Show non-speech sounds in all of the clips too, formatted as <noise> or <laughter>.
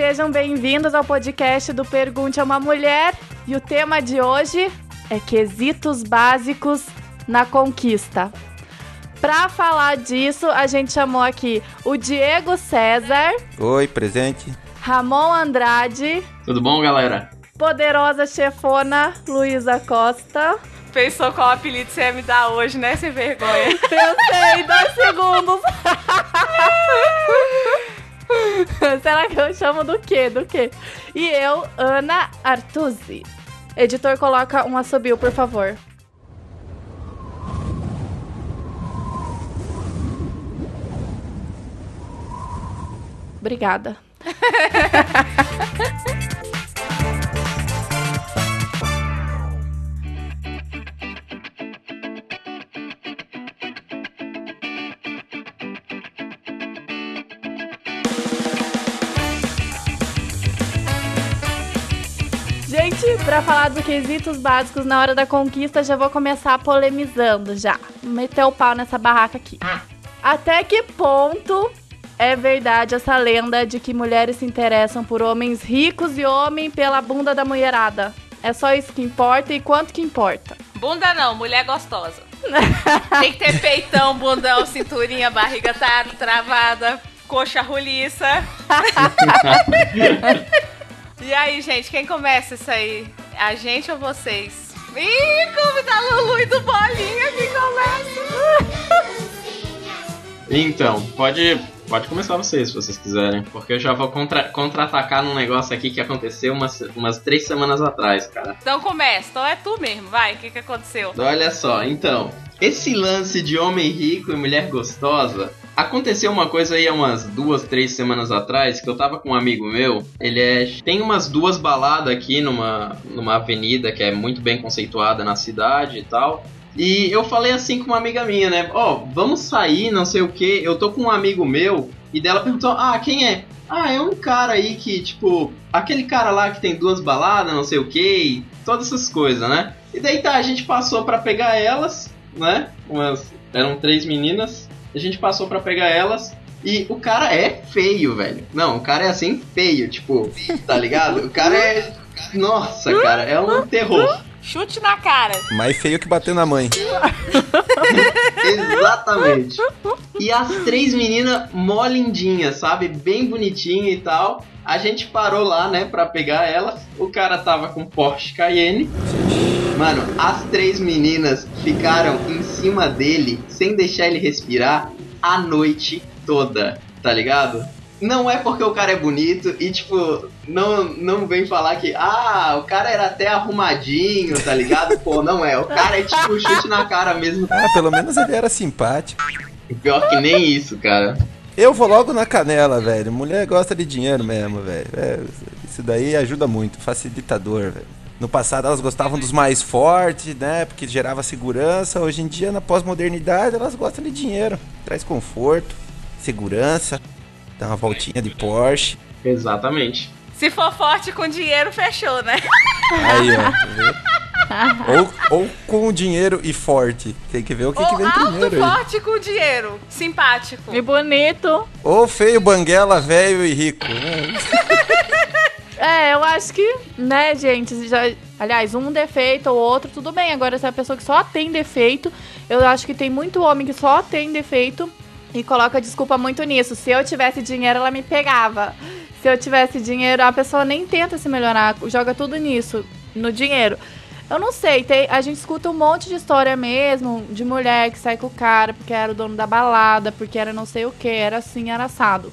sejam bem-vindos ao podcast do Pergunte a uma Mulher. E o tema de hoje é quesitos básicos na conquista. Para falar disso, a gente chamou aqui o Diego César. Oi, presente. Ramon Andrade. Tudo bom, galera? Poderosa chefona Luísa Costa. Pensou qual apelido você ia me dar hoje, né? Sem vergonha. Pensei, dois segundos. <laughs> <laughs> Será que eu chamo do quê? Do quê? E eu, Ana Artuzzi. Editor, coloca um assobio, por favor. Obrigada. <laughs> Pra falar dos quesitos básicos na hora da conquista, já vou começar polemizando já. Meter o pau nessa barraca aqui. Até que ponto é verdade essa lenda de que mulheres se interessam por homens ricos e homem pela bunda da mulherada? É só isso que importa e quanto que importa? Bunda não, mulher gostosa. Tem que ter peitão, bundão, cinturinha, barriga tá travada, coxa roliça. <laughs> e aí, gente, quem começa isso aí? A gente ou vocês? Ih, como tá Lulu e do Bolinha que começa! <laughs> Então, pode, pode começar vocês, se vocês quiserem. Porque eu já vou contra- contra-atacar num negócio aqui que aconteceu umas, umas três semanas atrás, cara. Então começa, então é tu mesmo, vai, o que, que aconteceu? Olha só, então. Esse lance de homem rico e mulher gostosa. Aconteceu uma coisa aí há umas duas, três semanas atrás que eu tava com um amigo meu. Ele é. Tem umas duas baladas aqui numa, numa avenida que é muito bem conceituada na cidade e tal. E eu falei assim com uma amiga minha, né? Ó, vamos sair, não sei o que. Eu tô com um amigo meu e dela perguntou: Ah, quem é? Ah, é um cara aí que, tipo, aquele cara lá que tem duas baladas, não sei o que, todas essas coisas, né? E daí tá, a gente passou pra pegar elas, né? Umas, eram três meninas. A gente passou pra pegar elas. E o cara é feio, velho. Não, o cara é assim feio, tipo, tá ligado? O cara é. Nossa, cara, é um terror. Chute na cara. Mais feio que bater na mãe. <laughs> Exatamente. E as três meninas mó lindinhas, sabe? Bem bonitinha e tal. A gente parou lá, né, pra pegar elas. O cara tava com Porsche Cayenne. Mano, as três meninas ficaram em cima dele, sem deixar ele respirar, a noite toda, tá ligado? Não é porque o cara é bonito e, tipo, não, não vem falar que, ah, o cara era até arrumadinho, tá ligado? Pô, não é. O cara é tipo chute na cara mesmo. Ah, pelo menos ele era simpático. Pior que nem isso, cara. Eu vou logo na canela, velho. Mulher gosta de dinheiro mesmo, velho. É, isso daí ajuda muito, facilitador, velho. No passado elas gostavam dos mais fortes, né? Porque gerava segurança. Hoje em dia, na pós-modernidade, elas gostam de dinheiro. Traz conforto, segurança, dá uma voltinha de Porsche. Exatamente. Se for forte com dinheiro, fechou, né? Aí, ó. tá <laughs> ou, ou com dinheiro e forte. Tem que ver o que, que vem alto, primeiro aí. forte com dinheiro. Simpático. E bonito. Ou feio, banguela, velho e rico. É, eu acho que, né, gente, já, aliás, um defeito ou outro, tudo bem. Agora, se é a pessoa que só tem defeito, eu acho que tem muito homem que só tem defeito e coloca desculpa muito nisso. Se eu tivesse dinheiro, ela me pegava. Se eu tivesse dinheiro, a pessoa nem tenta se melhorar, joga tudo nisso, no dinheiro. Eu não sei, tem, a gente escuta um monte de história mesmo, de mulher que sai com o cara porque era o dono da balada, porque era não sei o que, era assim, era assado.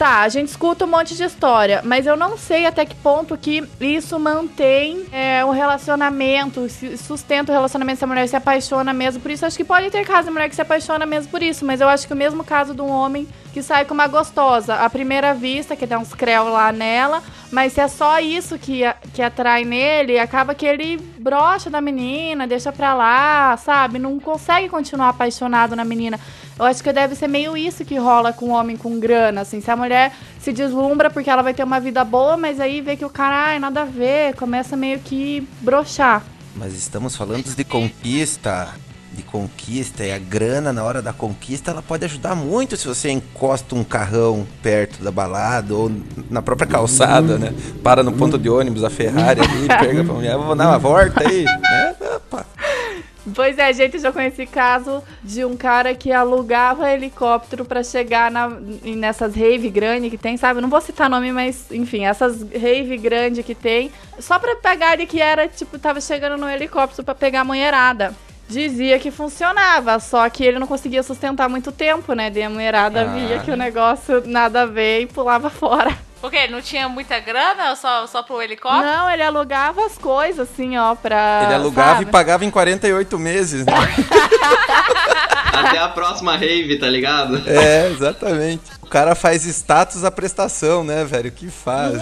Tá, a gente escuta um monte de história, mas eu não sei até que ponto que isso mantém é, o relacionamento, sustenta o relacionamento se a mulher se apaixona mesmo por isso. Acho que pode ter caso de mulher que se apaixona mesmo por isso, mas eu acho que o mesmo caso de um homem que sai com uma gostosa à primeira vista, que dá uns creu lá nela, mas se é só isso que, que atrai nele, acaba que ele brocha da menina, deixa pra lá, sabe? Não consegue continuar apaixonado na menina. Eu acho que deve ser meio isso que rola com o homem com grana, assim. Se a mulher se deslumbra porque ela vai ter uma vida boa, mas aí vê que o cara, ai, nada a ver, começa meio que brochar. Mas estamos falando de conquista, de conquista e a grana na hora da conquista, ela pode ajudar muito se você encosta um carrão perto da balada ou na própria calçada, né? Para no ponto de ônibus, a Ferrari ali, <laughs> pega pra mulher, vou dar uma volta aí, né? Opa. Pois é, gente, eu já conheci caso de um cara que alugava helicóptero pra chegar na, nessas rave grande que tem, sabe? Não vou citar nome, mas enfim, essas rave grande que tem, só pra pegar ele que era, tipo, tava chegando no helicóptero pra pegar a mulherada. Dizia que funcionava, só que ele não conseguia sustentar muito tempo, né? Daí a mulherada Ah. via que o negócio nada a ver e pulava fora. Por quê? Não tinha muita grana só, só pro helicóptero? Não, ele alugava as coisas, assim, ó, pra. Ele alugava sabe? e pagava em 48 meses, né? <laughs> Até a próxima rave, tá ligado? É, exatamente. O cara faz status à prestação, né, velho? Que faz.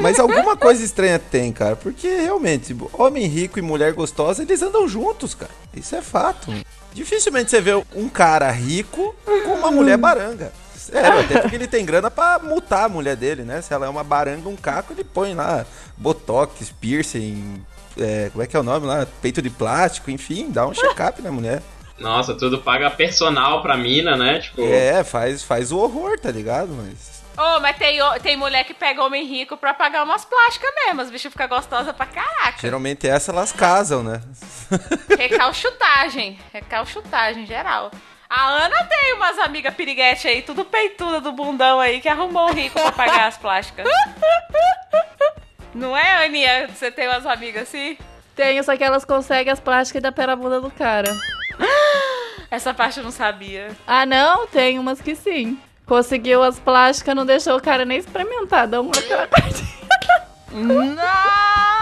Mas alguma coisa estranha tem, cara. Porque realmente, homem rico e mulher gostosa, eles andam juntos, cara. Isso é fato. Dificilmente você vê um cara rico com uma mulher baranga. Sério, até porque ele tem grana pra multar a mulher dele, né? Se ela é uma baranga, um caco, ele põe lá botox, piercing, é, como é que é o nome lá? Peito de plástico, enfim, dá um check-up na mulher. Nossa, tudo paga personal pra mina, né? Tipo, É, faz, faz o horror, tá ligado? Mas. Ô, mas tem, o- tem mulher que pega homem rico pra pagar umas plásticas mesmo. As bichas ficam gostosas pra caraca. Geralmente essa elas casam, né? Recalchutagem. Recalchutagem geral. A Ana tem umas amigas piriguete aí, tudo peituda do bundão aí, que arrumou um rico pra pagar as plásticas. Não é, Aninha? Você tem umas amigas assim? Tenho, só que elas conseguem as plásticas e dá pela bunda do cara. <gasps> Essa parte eu não sabia. Ah, não? Tem umas que sim. Conseguiu as plásticas, não deixou o cara nem experimentar. Dá uma aquela parte. Não!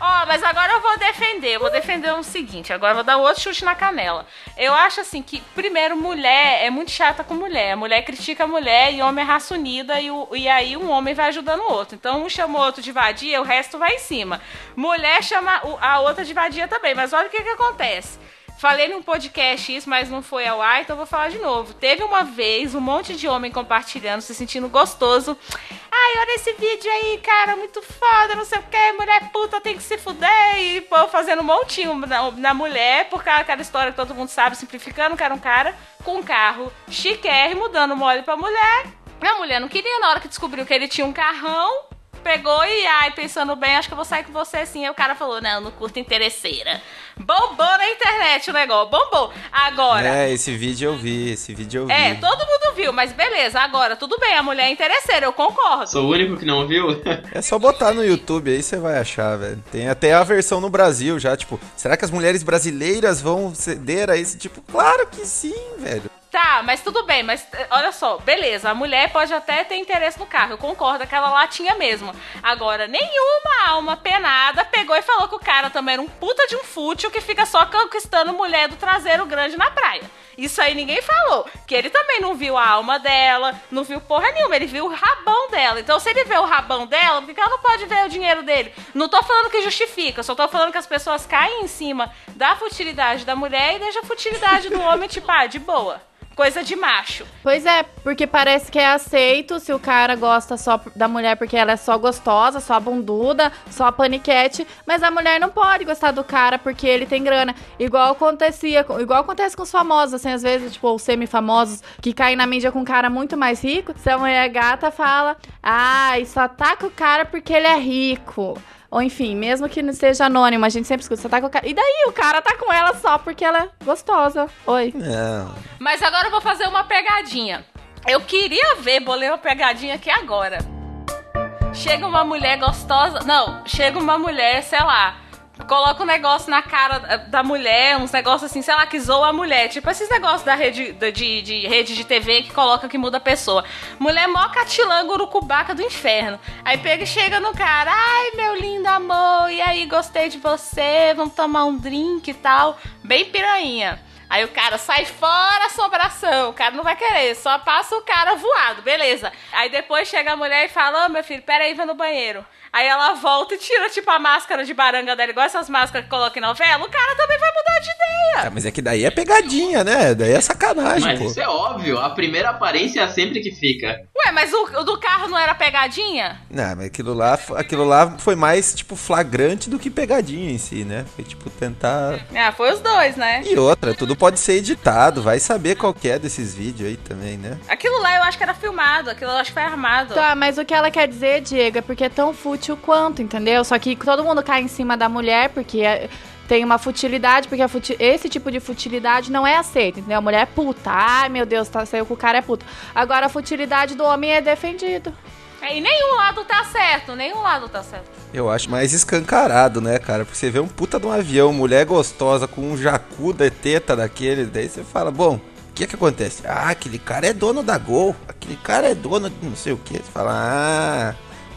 Ó, mas agora eu vou defender. Vou defender o seguinte. Agora eu vou dar outro chute na canela. Eu acho assim que, primeiro, mulher é muito chata com mulher. Mulher critica a mulher e homem é raça unida e, o- e aí um homem vai ajudando o outro. Então um chama o outro de vadia, o resto vai em cima. Mulher chama a outra de vadia também. Mas olha o que, que acontece. Falei num podcast isso, mas não foi ao ar, então vou falar de novo. Teve uma vez um monte de homem compartilhando, se sentindo gostoso. Ai, olha esse vídeo aí, cara, muito foda, não sei o que, mulher puta tem que se fuder. E pô, fazendo um montinho na, na mulher, por causa daquela história que todo mundo sabe, simplificando, que era um cara com um carro chiquérrimo, dando mole pra mulher. A mulher não queria, na hora que descobriu que ele tinha um carrão, pegou e, ai, pensando bem, acho que eu vou sair com você assim. Aí o cara falou, não, não curto interesseira. Bombou na internet o negócio, bombou. Agora, É, esse vídeo eu vi, esse vídeo eu vi. é, todo mundo viu, mas beleza, agora, tudo bem, a mulher é interesseira, eu concordo. sou o único que não viu? É só botar no YouTube aí você vai achar, velho. Tem até a versão no Brasil já, tipo, será que as mulheres brasileiras vão ceder a esse tipo? Claro que sim, velho. Tá, mas tudo bem, mas eh, olha só, beleza, a mulher pode até ter interesse no carro, eu concordo, aquela lá tinha mesmo. Agora, nenhuma alma penada pegou e falou que o cara também era um puta de um fútil que fica só conquistando mulher do traseiro grande na praia. Isso aí ninguém falou. Que ele também não viu a alma dela, não viu porra nenhuma, ele viu o rabão dela. Então, se ele vê o rabão dela, por que ela não pode ver o dinheiro dele? Não tô falando que justifica, só tô falando que as pessoas caem em cima da futilidade da mulher e deixam a futilidade do homem, tipo, ah, de boa. Coisa de macho. Pois é, porque parece que é aceito se o cara gosta só da mulher porque ela é só gostosa, só bunduda, só paniquete, mas a mulher não pode gostar do cara porque ele tem grana. Igual acontecia, igual acontece com os famosos, assim, às vezes, tipo, os semi-famosos que caem na mídia com um cara muito mais rico. Se a mulher gata fala, ai, só com o cara porque ele é rico. Ou enfim, mesmo que não seja anônimo, a gente sempre escuta, só tá com o cara. E daí o cara tá com ela só porque ela é gostosa. Oi. Não. Mas agora eu vou fazer uma pegadinha. Eu queria ver, bolei uma pegadinha aqui agora. Chega uma mulher gostosa. Não, chega uma mulher, sei lá. Coloca um negócio na cara da- mulher, uns negócios assim, sei lá, que zoa a mulher. Tipo esses negócios da rede da- de, de rede de TV que coloca que muda a pessoa. Mulher mó catilanga urucubaca do inferno. Aí pega e chega no cara, ai meu lindo amor, e aí gostei de você, vamos tomar um drink e tal. Bem piranha. Aí o cara sai fora assombração, o cara não vai querer, só passa o cara voado, beleza. Aí depois chega a mulher e fala: Ô meu filho, peraí, vai no banheiro. Aí ela volta e tira, tipo, a máscara de baranga dela, igual essas máscaras que colocam em novela. O cara também vai mudar de ideia. Ah, mas é que daí é pegadinha, né? Daí é sacanagem, Mas pô. isso é óbvio, a primeira aparência é sempre que fica. Ué, mas o, o do carro não era pegadinha? Não, mas aquilo lá, aquilo lá foi mais, tipo, flagrante do que pegadinha em si, né? Foi, tipo, tentar... Ah, foi os dois, né? E outra, tudo pode ser editado, vai saber qual que é desses vídeos aí também, né? Aquilo lá eu acho que era filmado, aquilo eu acho que foi armado. Tá, mas o que ela quer dizer, Diego, é porque é tão fútil quanto, entendeu? Só que todo mundo cai em cima da mulher porque é- tem uma futilidade, porque a futi- esse tipo de futilidade não é aceita, entendeu? A mulher é puta. Ai, meu Deus, tá, saiu com o cara é puta. Agora a futilidade do homem é defendido. É, E nenhum lado tá certo, nenhum lado tá certo. Eu acho mais escancarado, né, cara? Porque você vê um puta de um avião, mulher gostosa com um jacu de teta daquele, daí você fala, bom, o que é que acontece? Ah, aquele cara é dono da Gol, aquele cara é dono de não sei o que. Você fala, ah,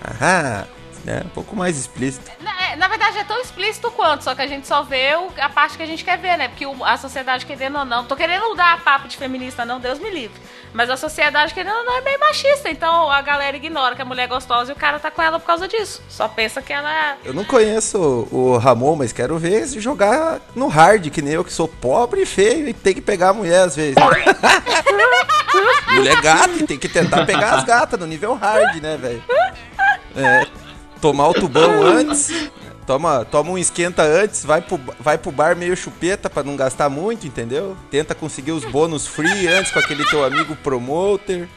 aham, né? Um pouco mais explícito. Na, é, na verdade é tão explícito quanto, só que a gente só vê o- a parte que a gente quer ver, né? Porque o- a sociedade, querendo ou não, tô querendo dar papo de feminista, não, Deus me livre. Mas a sociedade, querendo ou não, é bem machista. Então a galera ignora que a mulher é gostosa e o cara tá com ela por causa disso. Só pensa que ela é. Eu não conheço o o Ramon, mas quero ver se jogar no hard, que nem eu que sou pobre e feio e tem que pegar a mulher às vezes. <laughs> mulher gata e tem que tentar pegar as gatas no nível hard, né, velho? É, tomar o tubão <laughs> antes, toma, toma um esquenta antes, vai pro, vai pro bar meio chupeta pra não gastar muito, entendeu? Tenta conseguir os bônus free antes com aquele teu amigo promoter.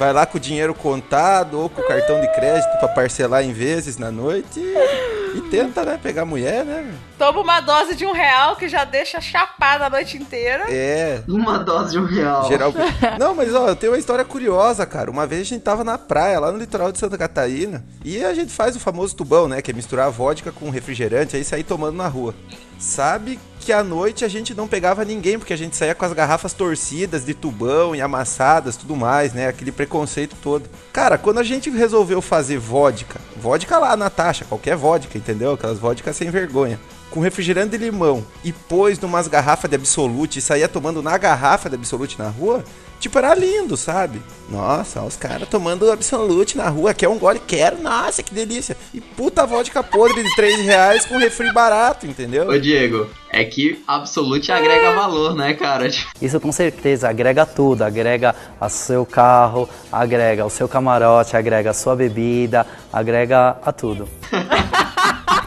Vai lá com o dinheiro contado ou com o cartão de crédito pra parcelar em vezes na noite e, e tenta, né, pegar a mulher, né? Toma uma dose de um real que já deixa chapada a noite inteira. É, Uma dose de um real. geral. <laughs> Não, mas ó, eu tenho uma história curiosa, cara. Uma vez a gente tava na praia, lá no litoral de Santa Catarina, e a gente faz o famoso tubão, né, que é misturar vodka com refrigerante aí sair tomando na rua. Sabe que à noite a gente não pegava ninguém, porque a gente saía com as garrafas torcidas de tubão e amassadas, tudo mais, né? Aquele preconceito todo. Cara, quando a gente resolveu fazer vodka, vodka lá na taxa, qualquer vodka, entendeu? Aquelas vodkas sem vergonha. Com refrigerante de limão e pôs numas garrafas de Absolute e saía tomando na garrafa de Absolute na rua, tipo, era lindo, sabe? Nossa, os caras tomando Absolute na rua, quer um gole, quero, nossa, que delícia. E puta vodka podre de 3 reais com refri barato, entendeu? Ô Diego, é que Absolute agrega valor, né, cara? Isso com certeza agrega tudo, agrega o seu carro, agrega o seu camarote, agrega a sua bebida, agrega a tudo. <laughs>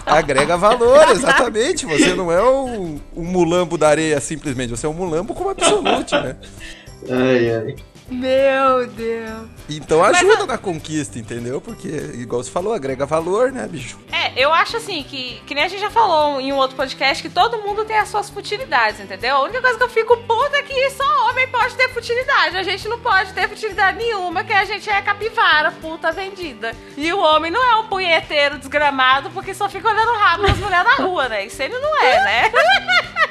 Agrega valor, exatamente. Você não é um, um mulambo da areia simplesmente, você é um mulambo com Absolute, né? Ai, ai. Meu Deus. Então ajuda na conquista, entendeu? Porque, igual você falou, agrega valor, né, bicho? É, eu acho assim que, que nem a gente já falou em um outro podcast, que todo mundo tem as suas futilidades, entendeu? A única coisa que eu fico puta é que só homem pode ter futilidade. A gente não pode ter futilidade nenhuma, que a gente é capivara, puta vendida. E o homem não é um punheteiro desgramado porque só fica olhando o rabo das mulheres na rua, né? Isso ele não é, né? <laughs>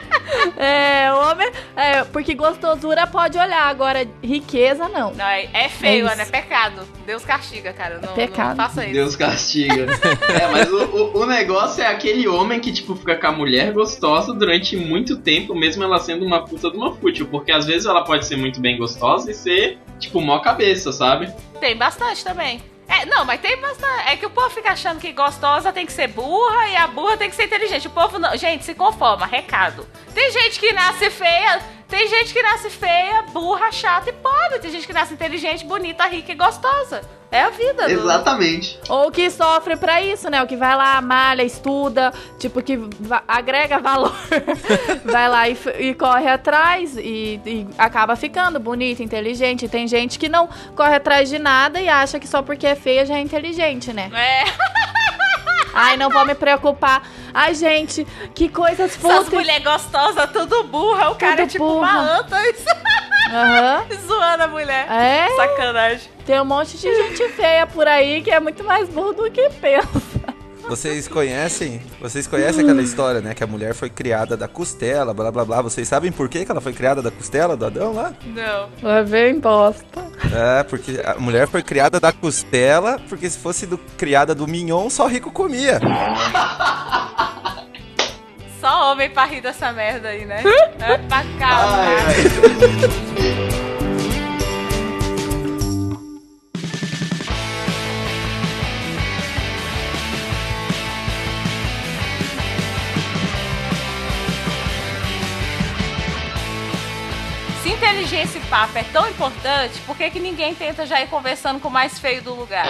É, homem. É, porque gostosura pode olhar, agora riqueza não. Não, é, é feio, É né? É pecado. Deus castiga, cara. Não, pecado. não faça isso. Deus castiga. <laughs> é, mas o, o, o negócio é aquele homem que, tipo, fica com a mulher gostosa durante muito tempo, mesmo ela sendo uma puta de uma fútil. Porque às vezes ela pode ser muito bem gostosa e ser, tipo, mó cabeça, sabe? Tem bastante também. É, não, mas tem bastante. É que o povo fica achando que gostosa tem que ser burra e a burra tem que ser inteligente. O povo não. Gente, se conforma, recado. Tem gente que nasce feia, tem gente que nasce feia, burra, chata e pobre. Tem gente que nasce inteligente, bonita, rica e gostosa. É a vida. do- Exatamente. Ou que sofre pra isso, né? O que vai lá, malha, estuda, tipo, que va- agrega valor. <laughs> vai lá e, e corre atrás e, e acaba ficando bonita, inteligente. Tem gente que não corre atrás de nada e acha que só porque é feia já é inteligente, né? É, <laughs> Ai, não vou me preocupar. Ai, gente, que coisas essas fúteis. mulheres gostosas, tudo burra. O cara Tudo é tipo burra. uma anta Aham. <laughs> zoando a mulher. É, Sacanagem. tem um monte de gente feia por aí que é muito mais burro do que pensa. Vocês conhecem? Vocês conhecem aquela história, né? Que a mulher foi criada da costela, blá blá blá. Vocês sabem por que, que ela foi criada da costela do Adão lá? Não. Vai ver bosta. É, porque a mulher foi criada da costela, porque se fosse do, criada do mignon, só rico comia. Só homem pra rir dessa merda aí, né? <laughs> é pra cá. Inteligência e papo é tão importante, por que, que ninguém tenta já ir conversando com o mais feio do lugar?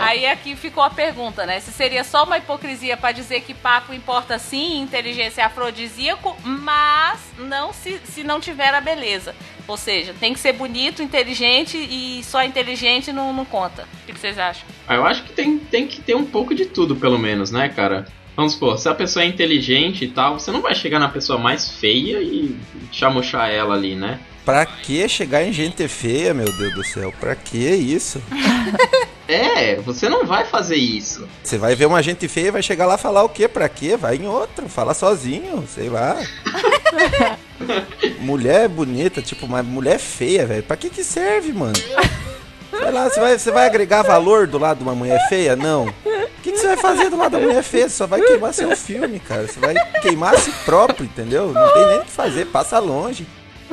Aí aqui ficou a pergunta, né? Se seria só uma hipocrisia pra dizer que papo importa sim, inteligência é afrodisíaco, mas não se, se não tiver a beleza. Ou seja, tem que ser bonito, inteligente e só inteligente não, não conta. O que, que vocês acham? Ah, Eu acho que tem, tem que ter um pouco de tudo, pelo menos, né, cara? Vamos supor, se a pessoa é inteligente e tal, você não vai chegar na pessoa mais feia e chamuchar ela ali, né? Pra que chegar em gente feia, meu Deus do céu? Pra que isso? <laughs> É, você não vai fazer isso. Você vai ver uma gente feia e vai chegar lá e falar o quê? Pra quê? Vai em outro, fala sozinho, sei lá. <laughs> mulher bonita, tipo, mas mulher feia, velho. Pra que que serve, mano? Sei lá, você vai, você vai agregar valor do lado de uma mulher feia? Não. O que, que você vai fazer do lado da mulher feia? Você só vai queimar seu filme, cara. Você vai queimar a si próprio, entendeu? Não tem nem o que fazer, passa longe.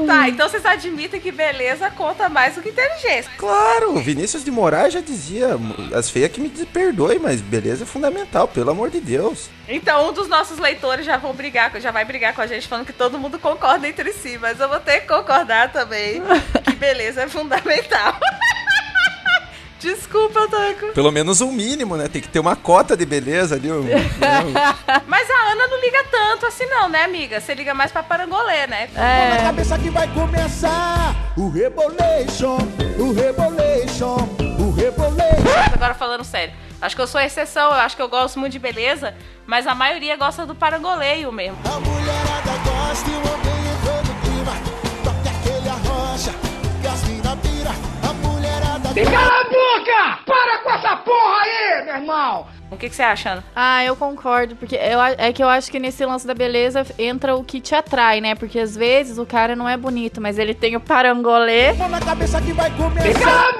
Tá, então vocês admitem que beleza conta mais do que inteligência. Claro, o Vinícius de Moraes já dizia, as feias que me perdoem, mas beleza é fundamental, pelo amor de Deus. Então um dos nossos leitores já vão brigar, já vai brigar com a gente falando que todo mundo concorda entre si, mas eu vou ter que concordar também <laughs> que beleza é fundamental. <laughs> Desculpa, Taco. Pelo menos um mínimo, né? Tem que ter uma cota de beleza ali. um- né? <laughs> Mas a Ana não liga tanto assim não, né, amiga? Você liga mais pra parangolê, né? Na É, cabeça que vai começar o Rebolation, o Rebolation, o Rebolation. Agora falando sério. Acho que eu sou exceção, eu acho que eu gosto muito de beleza, mas a maioria gosta do parangoleio mesmo. A mulherada gosta e o homem mulherada O que, que você acha, Ana? Ah, eu concordo, porque eu, a- é que eu acho que nesse lance da beleza entra o que te atrai, né? Porque às vezes o cara não é bonito, mas ele tem o parangolê. Mão na cabeça que vai começar.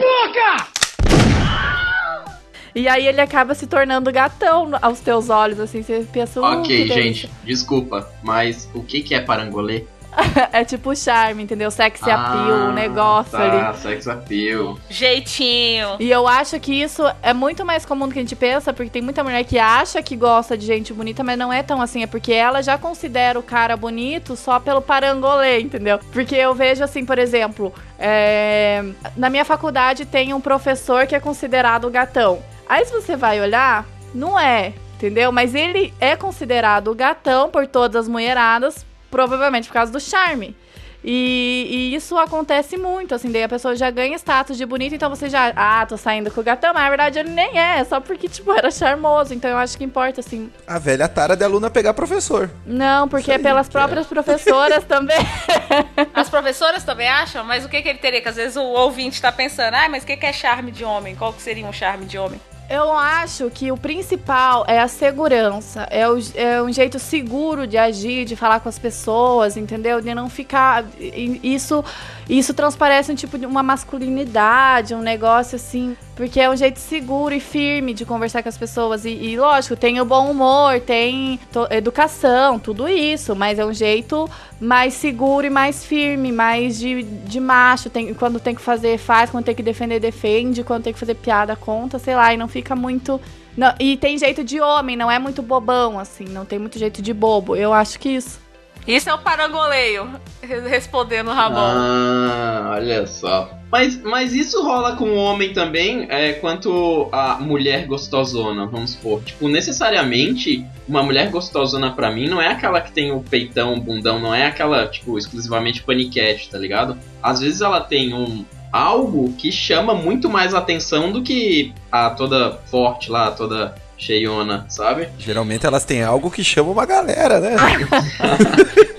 E aí ele acaba se tornando gatão aos teus olhos, assim, você pensa, uh, ok, gente, desculpa, mas o que, que é parangolê? <laughs> é tipo charme, entendeu? Sexy appeal, o negócio tá, ali. sex appeal. Jeitinho. E eu acho que isso é muito mais comum do que a gente pensa, porque tem muita mulher que acha que gosta de gente bonita, mas não é tão assim. É porque ela já considera o cara bonito só pelo parangolê, entendeu? Porque eu vejo assim, por exemplo, é, na minha faculdade tem um professor que é considerado o gatão. Aí se você vai olhar, não é, entendeu? Mas ele é considerado o gatão por todas as mulheradas, provavelmente por causa do charme. E, e isso acontece muito, assim, daí a pessoa já ganha status de bonito, então você já, ah, tô saindo com o gatão, mas na verdade ele nem é, é só porque, tipo, era charmoso, então eu acho que importa, assim. A velha tara de aluna pegar professor. Não, porque é pelas próprias professoras também. <laughs> As professoras também acham, mas o que, que ele teria? Que às vezes o ouvinte tá pensando, ah, mas o que, que é charme de homem? Qual que seria um charme de homem? Eu acho que o principal é a segurança, é, o- é um jeito seguro de agir, de falar com as pessoas, entendeu? De não ficar. Isso, isso transparece um tipo de uma masculinidade, um negócio assim, porque é um jeito seguro e firme de conversar com as pessoas. E, e, lógico, tem o bom humor, tem educação, tudo isso, mas é um jeito mais seguro e mais firme, mais de, de macho. Tem, quando tem que fazer, faz, quando tem que defender, defende, quando tem que fazer piada, conta, sei lá, e não fica muito. não- e tem jeito de homem, não é muito bobão, assim, não tem muito jeito de bobo. Eu acho que isso. Isso é o parangoleio, re- respondendo o Ramon. Ah, olha só. Mas, mas isso rola com o homem também, é, quanto a mulher gostosona, vamos supor. Tipo, necessariamente, uma mulher gostosona pra mim não é aquela que tem o peitão, o bundão, não é aquela, tipo, exclusivamente paniquete, tá ligado? Às vezes ela tem um algo que chama muito mais atenção do que a toda forte lá, toda cheiona, sabe? Geralmente elas têm algo que chama uma galera, né? <laughs>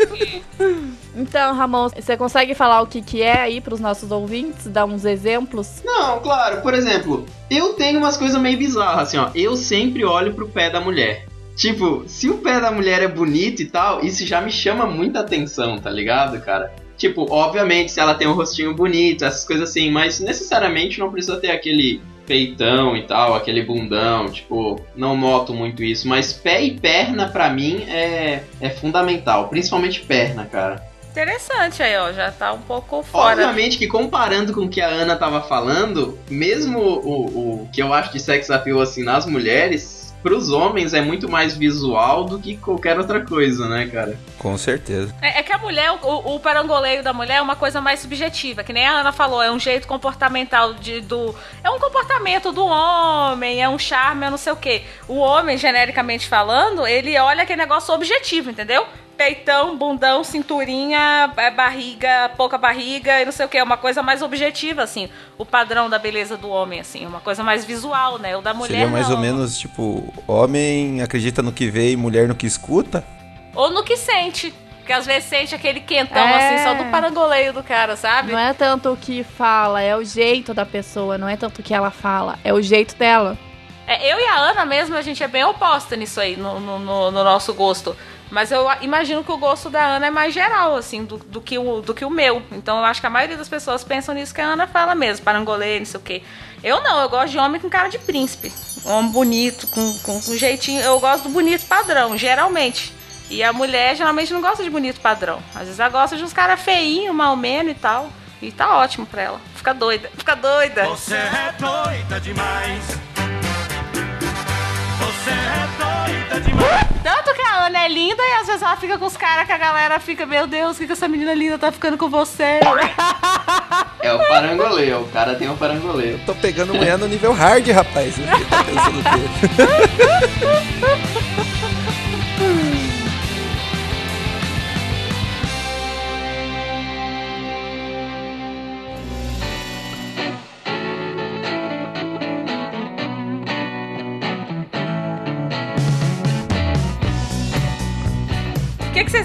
Então, Ramon, você consegue falar o que, que é aí pros nossos ouvintes? Dar uns exemplos? Não, claro, por exemplo, eu tenho umas coisas meio bizarras, assim, ó. Eu sempre olho pro pé da mulher. Tipo, se o pé da mulher é bonito e tal, isso já me chama muita atenção, tá ligado, cara? Tipo, obviamente, se ela tem um rostinho bonito, essas coisas assim, mas necessariamente não precisa ter aquele peitão e tal, aquele bundão, tipo, não noto muito isso, mas pé e perna pra mim é, é fundamental, principalmente perna, cara. Interessante aí, ó. Já tá um pouco fora. Obviamente que comparando com o que a Ana tava falando, mesmo o, o que eu acho de sex appeal assim nas mulheres, pros homens é muito mais visual do que qualquer outra coisa, né, cara? Com certeza. É, é que a mulher, o, o parangoleio da mulher é uma coisa mais subjetiva, que nem a Ana falou, é um jeito comportamental de, do. É um comportamento do homem, é um charme, é não sei o quê. O homem, genericamente falando, ele olha aquele negócio objetivo, entendeu? Peitão, bundão, cinturinha, é, barriga, pouca barriga e não sei o que. É uma coisa mais objetiva, assim. O padrão da beleza do homem, assim. Uma coisa mais visual, né? O da mulher. Seria mais não. ou menos tipo: homem acredita no que vê e mulher no que escuta? Ou no que sente. Porque às vezes sente aquele quentão, É. assim, só do parangoleio do cara, sabe? Não é tanto o que fala, é o jeito da pessoa, não é tanto o que ela fala, é o jeito dela. É, eu e a Ana mesmo, a gente é bem oposta nisso aí, no, no, no- no nosso gosto. Mas eu imagino que o gosto da Ana é mais geral, assim, do, do que o, do que o meu. Então eu acho que a maioria das pessoas pensam nisso que a Ana fala mesmo, parangoleiro, não sei o quê. Eu não, eu gosto de homem com cara de príncipe. Homem bonito, com, com, com jeitinho. Eu gosto do bonito padrão, geralmente. E a mulher geralmente não gosta de bonito padrão. Às vezes ela gosta de uns caras feinhos, mal menos e tal. E tá ótimo pra ela. Fica doida. Fica doida. Você é doida demais. Você é doida demais. Tanto que a Ana é linda e às vezes ela fica com os caras que a galera fica, meu Deus, o que, que essa menina linda tá ficando com você? É o parangoleio, o cara tem o parangoleio. Tô pegando mulher no nível hard, rapaz. O que tá pensando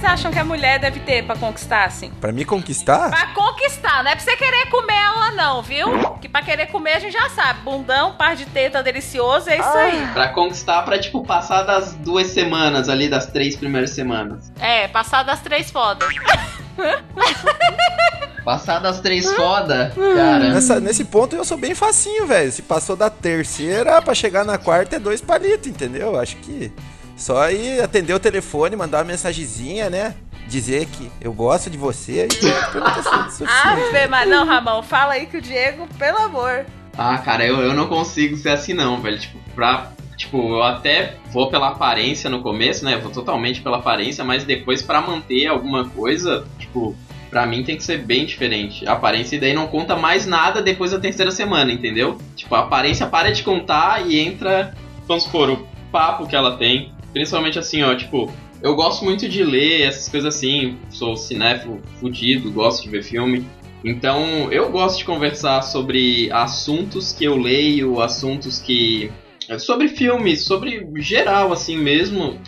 acham que a mulher deve ter pra conquistar, assim? Pra me conquistar? Pra conquistar, não é pra você querer comer ela, não, viu? Que pra querer comer a gente já sabe. Bundão, par de teta delicioso, é isso aí. Pra conquistar, pra, tipo, passar das duas semanas ali, das três primeiras semanas. É, passar das três fodas. <laughs> Passar das três foda, cara. Nessa, nesse ponto eu sou bem facinho, velho. Se passou da terceira pra chegar na quarta é dois palitos, entendeu? Acho que só ir atender o telefone, mandar uma mensagenzinha, né? Dizer que eu gosto de você e <laughs> suficiente. Ah, mas não, Ramon, fala aí que o Diego, pelo amor. Ah, cara, eu, eu não consigo ser assim não, velho. Tipo, pra. Tipo, eu até vou pela aparência no começo, né? Vou totalmente pela aparência, mas depois pra manter alguma coisa, tipo, pra mim tem que ser bem diferente. A aparência e daí não conta mais nada depois da terceira semana, entendeu? Tipo, a aparência para de contar e entra, vamos supor, o papo que ela tem. Principalmente assim, ó, tipo, eu gosto muito de ler essas coisas assim, sou cinéfilo fudido, gosto de ver filme. Então, eu gosto de conversar sobre assuntos que eu leio, assuntos que. sobre filmes, sobre geral, assim mesmo,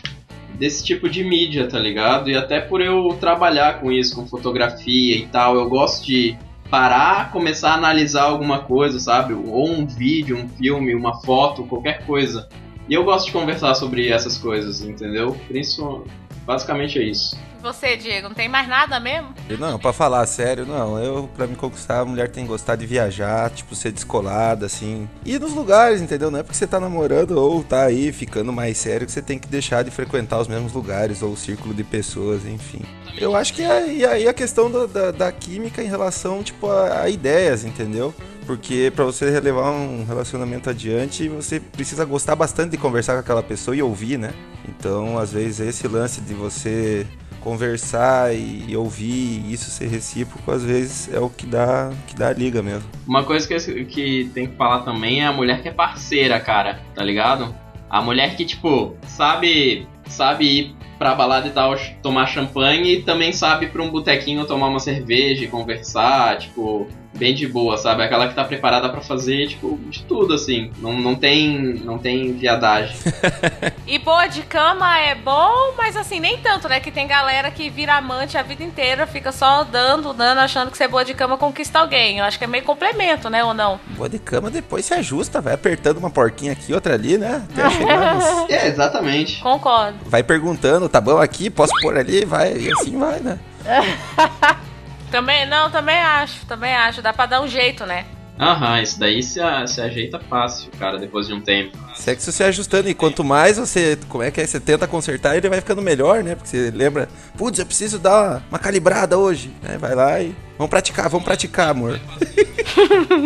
desse tipo de mídia, tá ligado? E até por eu trabalhar com isso, com fotografia e tal, eu gosto de parar, começar a analisar alguma coisa, sabe? Ou um vídeo, um filme, uma foto, qualquer coisa. E eu gosto de conversar sobre essas coisas, entendeu? Isso, basicamente é isso. E você, Diego, não tem mais nada mesmo? E Não, pra falar sério, não. Eu, pra me conquistar, a mulher tem que gostar de viajar, tipo, ser descolada, assim. Ir nos lugares, entendeu? Não é porque você tá namorando ou tá aí ficando mais sério que você tem que deixar de frequentar os mesmos lugares ou o círculo de pessoas, enfim. Eu acho que é, e aí a questão da, da, da química em relação, tipo, a, a ideias, entendeu? Porque pra você levar um relacionamento adiante, você precisa gostar bastante de conversar com aquela pessoa e ouvir, né? Então, às vezes, esse lance de você conversar e, ouvir isso ser recíproco, às vezes é o que dá, que dá liga mesmo. Uma coisa que, que tem que falar também é a mulher que é parceira, cara, tá ligado? A mulher que, tipo, sabe, sabe ir pra balada e tal, tomar champanhe e também sabe pra um botequinho tomar uma cerveja e conversar, tipo, bem de boa, sabe? Aquela que tá preparada pra fazer, tipo, de tudo, assim. Não, não tem não tem viadagem. <laughs> E boa de cama é bom, mas assim, nem tanto, né? Que tem galera que vira amante a vida inteira, fica só dando, dando, achando que ser boa de cama conquista alguém. Eu acho que é meio complemento, né? Ou não? Boa de cama depois se ajusta, vai apertando uma porquinha aqui, outra ali, né? Até chegar nos- <laughs> É, exatamente. Concordo. Vai perguntando, tá bom aqui, posso pôr ali, vai, e assim vai, né? <laughs> Também, não, também acho, também acho. Dá pra dar um jeito, né? Aham, isso daí se, se ajeita fácil, cara, depois de um tempo. Sexo se ajustando e quanto mais você, como é que é, você tenta consertar, ele vai ficando melhor, né? Porque você lembra, putz, eu preciso dar uma, calibrada hoje, né? Vai lá e vamos praticar, vamos praticar, amor. <laughs>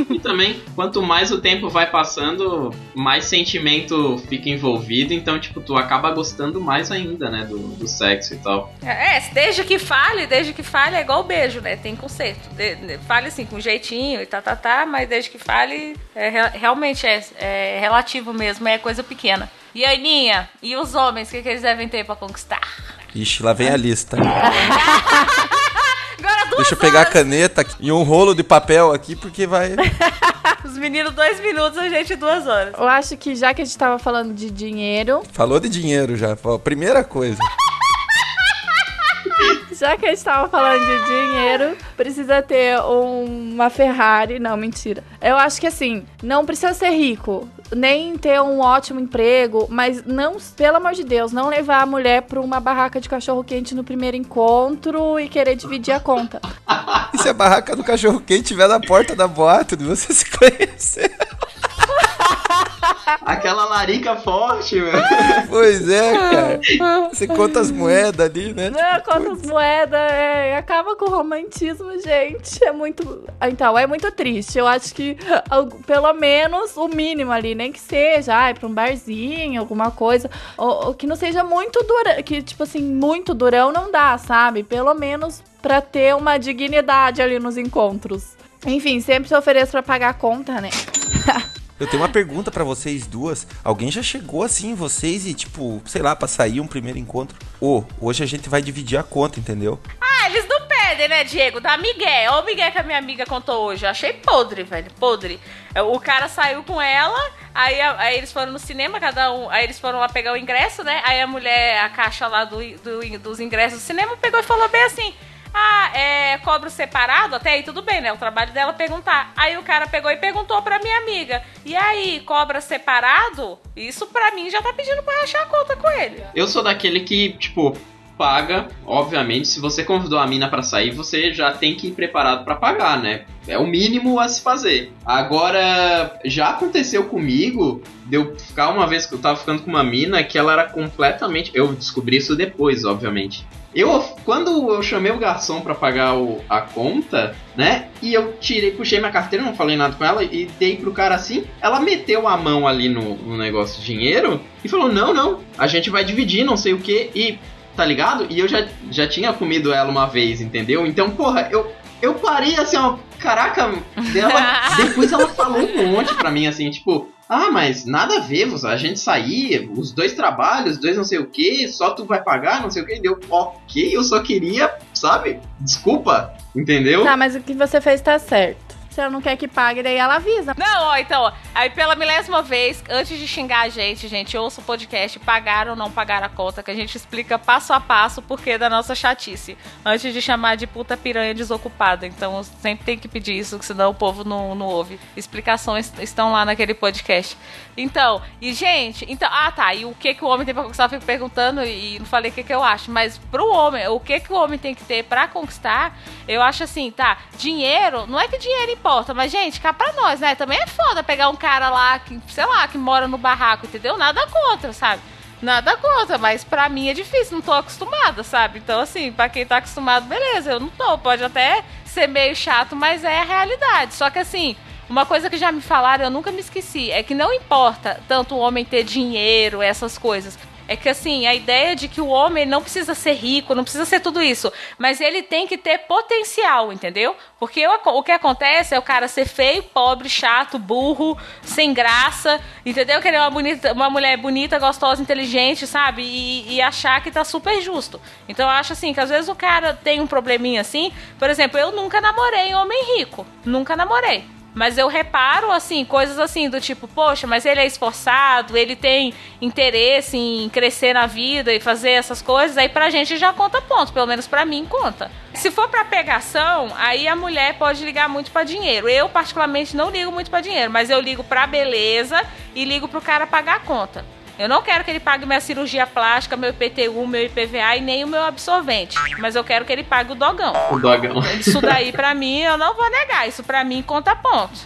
E também, quanto mais o tempo vai passando, mais sentimento fica envolvido, então, tipo, tu acaba gostando mais ainda, né, do, do sexo e tal. É, desde que fale, desde que fale é igual beijo, né? Tem conserto. De- de- fale assim, com jeitinho e tá, tá, tá, mas desde que fale, é, re- realmente é, é relativo mesmo, é coisa pequena. E a Aninha, e os homens, o que, que eles devem ter pra conquistar? Ixi, lá vem a lista. Agora duas Deixa eu pegar a horas. caneta aqui e um rolo de papel aqui, porque vai. <laughs> Os meninos dois minutos, a gente duas horas. Eu acho que já que a gente tava falando de dinheiro, Falou de dinheiro já. Primeira coisa. <laughs> já que a gente tava falando de dinheiro, precisa ter um- uma Ferrari. Não, mentira. Eu acho que assim, não precisa ser rico, nem ter um ótimo emprego, mas não, pelo amor de Deus, não levar a mulher pra uma barraca de cachorro quente no primeiro encontro e querer dividir a conta. <laughs> E se a barraca do cachorro quente estiver na porta da boate, você se conhecer? <laughs> Aquela larica forte, meu. Pois é, cara. Você conta as moedas ali, né? Não, quantas moedas, é, acaba com o romantismo, gente. É muito. Então, é muito triste. Eu acho que pelo menos o mínimo ali, nem que seja, ai, pra um barzinho, alguma coisa. Ou, ou que não seja muito durão. Que, tipo assim, muito durão não dá, sabe? Pelo menos pra ter uma dignidade ali nos encontros. Enfim, sempre se ofereço pra pagar a conta, né? <laughs> Eu tenho uma pergunta pra vocês duas. Alguém já chegou assim vocês e, tipo, sei lá, pra sair um primeiro encontro? Ô, hoje a gente vai dividir a conta, entendeu? Ah, eles não pedem, né, Diego? Da Miguel. Olha o Miguel que a minha amiga contou hoje. Eu achei podre, velho. Podre. O cara saiu com ela, aí, aí eles foram no cinema, cada um. Aí eles foram lá pegar o ingresso, né? Aí a mulher, a caixa lá do, do- dos ingressos do cinema, pegou e falou bem assim. Ah, é cobro separado? Até aí tudo bem, né? O trabalho dela perguntar. Aí o cara pegou e perguntou pra minha amiga: E aí, cobra separado? Isso pra mim já tá pedindo pra rachar a conta com ele. Eu sou daquele que, tipo, paga, obviamente, se você convidou a mina pra sair, você já tem que ir preparado pra pagar, né? É o mínimo a se fazer. Agora, já aconteceu comigo de eu ficar uma vez que eu tava ficando com uma mina que ela era completamente. Eu descobri isso depois, obviamente. Eu, quando eu chamei o garçom pra pagar o- a conta, né? E eu tirei, puxei minha carteira, não falei nada com ela e dei pro cara assim. Ela meteu a mão ali no, no negócio de dinheiro e falou: Não, não, a gente vai dividir, não sei o que. E tá ligado? E eu já, já tinha comido ela uma vez, entendeu? Então, porra, eu, eu parei assim, ó, caraca, dela, <laughs> depois ela falou um monte pra mim, assim, tipo, ah, mas nada a ver, a gente sair, os dois trabalhos, os dois não sei o que, só tu vai pagar, não sei o que, deu, ok, eu só queria, sabe, desculpa, entendeu? Tá, mas o que você fez tá certo. Se ela não quer que pague, daí ela avisa. Não, ó, então, aí pela milésima vez, antes de xingar a gente, gente, ouça o podcast, pagar ou não pagar a conta, que a gente explica passo a passo o porquê da nossa chatice. Antes de chamar de puta piranha desocupada. Então, sempre tem que pedir isso, senão o povo não, não ouve. Explicações estão lá naquele podcast. Então, e gente, então, ah tá, e o que que o homem tem pra conquistar? Eu fico perguntando e não falei o que que eu acho, mas pro homem, o que que o homem tem que ter pra conquistar, eu acho assim, tá, dinheiro, não é que dinheiro importa, mas gente, cá pra nós, né, também é foda pegar um cara lá, que, sei lá, que mora no barraco, entendeu? Nada contra, sabe? Nada contra, mas pra mim é difícil, não tô acostumada, sabe? Então, assim, pra quem tá acostumado, beleza, eu não tô. Pode até ser meio chato, mas é a realidade. Só que, assim, uma coisa que já me falaram, eu nunca me esqueci, é que não importa tanto o homem ter dinheiro, essas coisas. É que assim, a ideia de que o homem não precisa ser rico, não precisa ser tudo isso, mas ele tem que ter potencial, entendeu? Porque o, o que acontece é o cara ser feio, pobre, chato, burro, sem graça, entendeu? Querer uma, bonita, uma mulher bonita, gostosa, inteligente, sabe? E, e achar que tá super justo. Então eu acho assim, que às vezes o cara tem um probleminha assim. Por exemplo, eu nunca namorei homem rico. Nunca namorei. Mas eu reparo, assim, coisas assim, do tipo, poxa, mas ele é esforçado, ele tem interesse em crescer na vida e fazer essas coisas, aí pra gente já conta ponto, pelo menos pra mim conta. Se for pra pegação, aí a mulher pode ligar muito pra dinheiro. Eu, particularmente, não ligo muito pra dinheiro, mas eu ligo pra beleza e ligo pro cara pagar a conta. Eu não quero que ele pague minha cirurgia plástica, meu IPTU, meu IPVA e nem o meu absorvente. Mas eu quero que ele pague o dogão. O dogão. Isso daí, <laughs> pra mim, eu não vou negar. Isso pra mim conta ponto.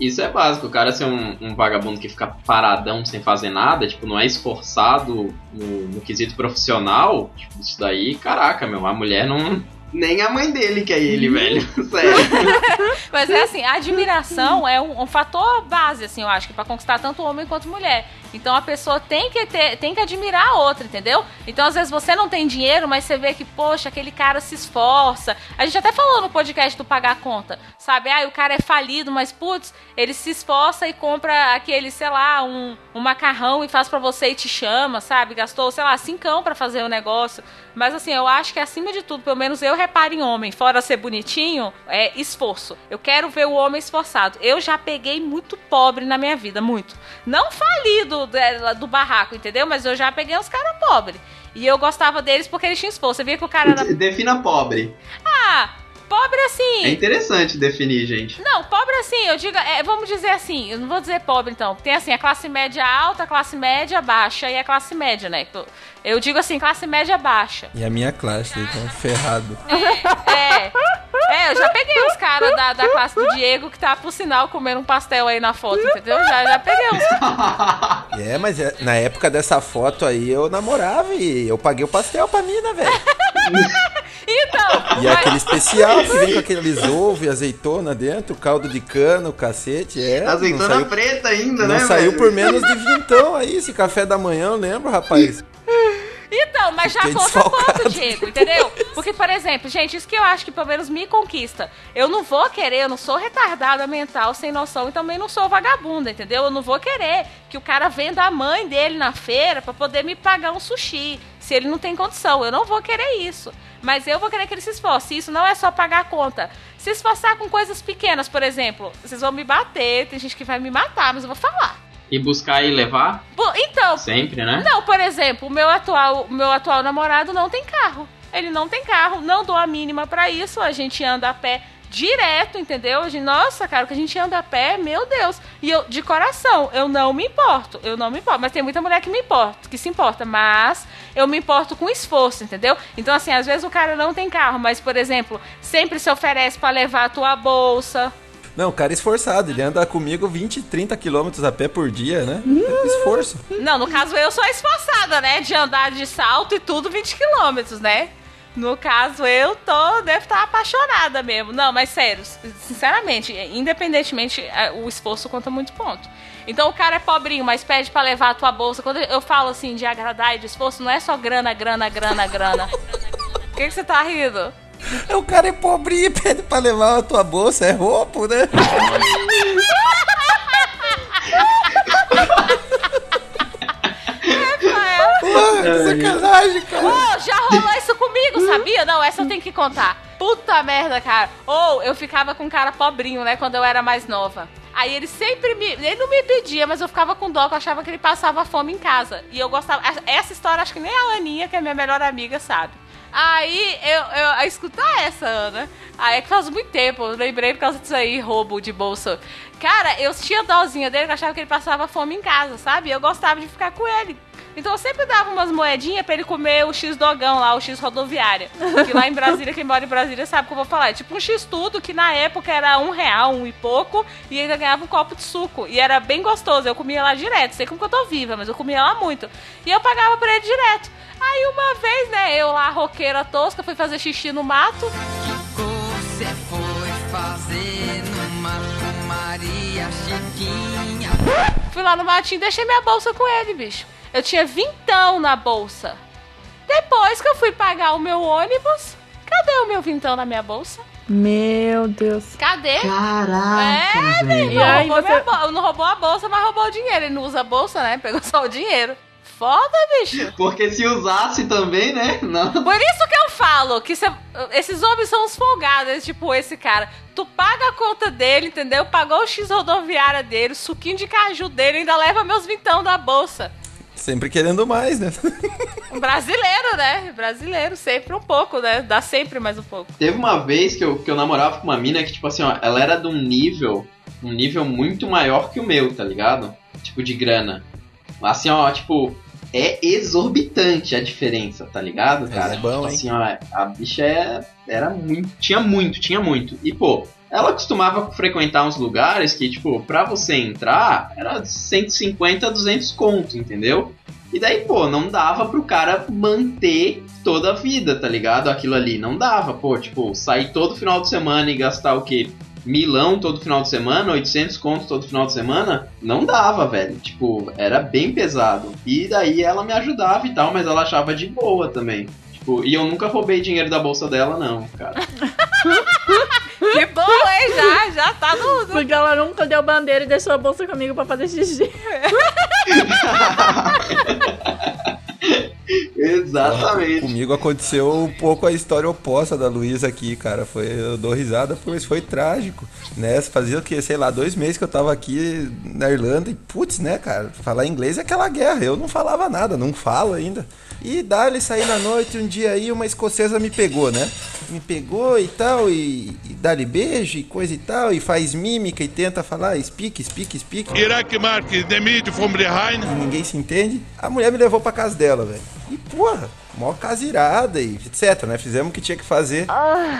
Isso é básico, o cara ser um, um vagabundo que fica paradão sem fazer nada, tipo, não é esforçado no, no quesito profissional, tipo, isso daí, caraca, meu, a mulher não. Nem a mãe dele quer ele, velho. <laughs> Sério. Mas é assim, a admiração é um, um fator base, assim, eu acho, que pra conquistar tanto homem quanto mulher. Então a pessoa tem que ter, tem que admirar a outra, entendeu? Então às vezes você não tem dinheiro, mas você vê que, poxa, aquele cara se esforça. A gente até falou no podcast do pagar a conta, sabe? Ah, o cara é falido, mas putz, ele se esforça e compra aquele, sei lá, um, um macarrão e faz pra você e te chama, sabe? Gastou, sei lá, cincão pra fazer o negócio. Mas assim, eu acho que acima de tudo, pelo menos eu reparo em homem, fora ser bonitinho, é esforço. Eu quero ver o homem esforçado. Eu já peguei muito pobre na minha vida, muito. Não falido do, do barraco, entendeu? Mas eu já peguei uns caras pobres. E eu gostava deles porque eles tinham esforço. Você via que o cara era. Defina pobre. Ah, pobre assim. É interessante definir, gente. Não, pobre assim, eu digo, é, vamos dizer assim, eu não vou dizer pobre então, tem assim, a classe média alta, a classe média baixa e a classe média, né? Eu, eu digo assim, classe média baixa. E a minha classe, então, ferrado. <laughs> É, é, eu já peguei os caras da, da classe do Diego que tá, por sinal, comendo um pastel aí na foto, entendeu? Já, já peguei uns. <laughs> É, mas é- na época dessa foto aí eu namorava e eu paguei o pastel pra mina, velho. <laughs> Então, E é aquele especial que vem com aqueles ovos e azeitona dentro, caldo de cana, o cacete, é. não Azeitona saiu, preta ainda, não né? saiu velho? por menos de vintão aí, esse café da manhã, eu lembro, rapaz. Então, mas já Fiquei conta quanto, Diego, entendeu? Porque, por exemplo, gente, isso que eu acho que pelo menos me conquista. Eu não vou querer, eu não sou retardada mental, sem noção, e também não sou vagabunda, entendeu? Eu não vou querer que o cara venda a mãe dele na feira pra poder me pagar um sushi, se ele não tem condição. Eu não vou querer isso. Mas eu vou querer que ele se esforce. Isso não é só pagar a conta. Se esforçar com coisas pequenas, por exemplo, vocês vão me bater, tem gente que vai me matar, mas eu vou falar. E buscar e levar? Pô, Então, Sempre, né? não, por exemplo, o meu atual, meu atual namorado não tem carro. Ele não tem carro, não dou a mínima pra isso. A gente anda a pé direto, entendeu? A gente- Nossa, cara, o que a gente anda a pé, meu Deus. E eu, de coração, eu não me importo. Eu não me importo. Mas tem muita mulher que me importa, que se importa. Mas eu me importo com esforço, entendeu? Então, assim, às vezes o cara não tem carro, mas, por exemplo, sempre se oferece pra levar a tua bolsa. Não, o cara é esforçado, ele anda comigo 20, 30 quilômetros a pé por dia, né? Esforço. Não, no caso eu sou esforçada, né? De andar de salto e tudo 20 quilômetros, né? No caso, eu tô, devo estar apaixonada mesmo. Não, mas sério, sinceramente, independentemente, é, o esforço conta muito ponto. Então o cara é pobrinho, mas pede pra levar a tua bolsa. Quando eu falo assim de agradar e de esforço, não é só grana, grana, grana, grana. <laughs> Por que, que você tá rindo? O cara é pobrinho e <laughs> pede pra levar a tua bolsa, é roubo, né? Sacanagem, cara. Ô, já rolou isso comigo, sabia? Não, essa eu tenho que contar. Puta merda, cara. Ou eu ficava com um cara pobrinho, né, quando eu era mais nova. Aí ele sempre me. Ele não me pedia, mas eu ficava com dó, que eu achava que ele passava fome em casa. E eu gostava. Essa história acho que nem a Aninha, que é minha melhor amiga, sabe. Aí eu, eu a escutar essa, Ana. Aí é que faz muito tempo, eu lembrei por causa disso aí, roubo de bolsa. Cara, eu tinha dózinha dele, eu achava que ele passava fome em casa, sabe? Eu gostava de ficar com ele. Então eu sempre dava umas moedinhas pra ele comer o X-dogão lá, o X rodoviária. Que lá em <laughs> Brasília, quem mora em Brasília sabe o que eu vou falar. É tipo um X-tudo, que na época era um real, um e pouco, e ainda ganhava um copo de suco. E era bem gostoso, eu comia lá direto. Sei como que eu tô viva, mas eu comia lá muito. E eu pagava pra ele direto. Aí uma vez, né, eu lá, roqueira tosca, fui fazer xixi no mato. Você foi fazer no mato Maria Chiquinha. Fui lá no matinho e deixei minha bolsa com ele, bicho. Eu tinha vintão na bolsa. Depois que eu fui pagar o meu ônibus, cadê o meu vintão na minha bolsa? Meu Deus. Cadê? Caraca, É, aí roubou você- minha não roubou a bolsa, mas roubou o dinheiro. Ele não usa a bolsa, né? Pegou só o dinheiro. Foda, bicho. Porque se usasse também, né? Não. Por isso que eu falo que cê- esses homens são os folgados, tipo esse cara. Tu paga a conta dele, entendeu? Pagou o X rodoviária dele, o suquinho de caju dele, ainda leva meus vintão da bolsa. Sempre querendo mais, né? Brasileiro, né? Brasileiro, sempre um pouco, né? Dá sempre mais um pouco. Teve uma vez que eu, que eu namorava com uma mina que, tipo assim, ó, ela era de um nível, um nível muito maior que o meu, tá ligado? Tipo, de grana. Assim, ó, tipo, é exorbitante a diferença, tá ligado, Mas cara? é bom, tipo hein? assim, ó, a bicha é, era muito, tinha muito, tinha muito. E, pô, ela costumava frequentar uns lugares que, tipo, pra você entrar, era 150, 200 conto, entendeu? E daí, pô, não dava pro cara manter toda a vida, tá ligado? Aquilo ali não dava, pô, tipo, sair todo final de semana e gastar o quê? Milão todo final de semana, 800 conto todo final de semana, não dava, velho. Tipo, era bem pesado. E daí ela me ajudava e tal, mas ela achava de boa também. Tipo, e eu nunca roubei dinheiro da bolsa dela, não, cara. <laughs> Que bom, hein? Já, já tá no. Porque ela nunca deu bandeira e deixou a bolsa comigo pra fazer xixi. <laughs> <laughs> Exatamente. Comigo aconteceu um pouco a história oposta da Luísa aqui, cara. Foi, eu dou risada, mas foi trágico. Né? Fazia o quê? Sei lá, dois meses que eu tava aqui na Irlanda e, putz, né, cara? Falar inglês é aquela guerra. Eu não falava nada, não falo ainda. E dali saí na noite, um dia aí uma escocesa me pegou, né? Me pegou e tal, e, e dá-lhe beijo e coisa e tal, e faz mímica e tenta falar speak, speak, speak. Iraq Mark, meat from behind. e ninguém se entende. A mulher me levou pra casa dela, velho. E, porra, mó casa irada e etc, né? Fizemos o que tinha que fazer.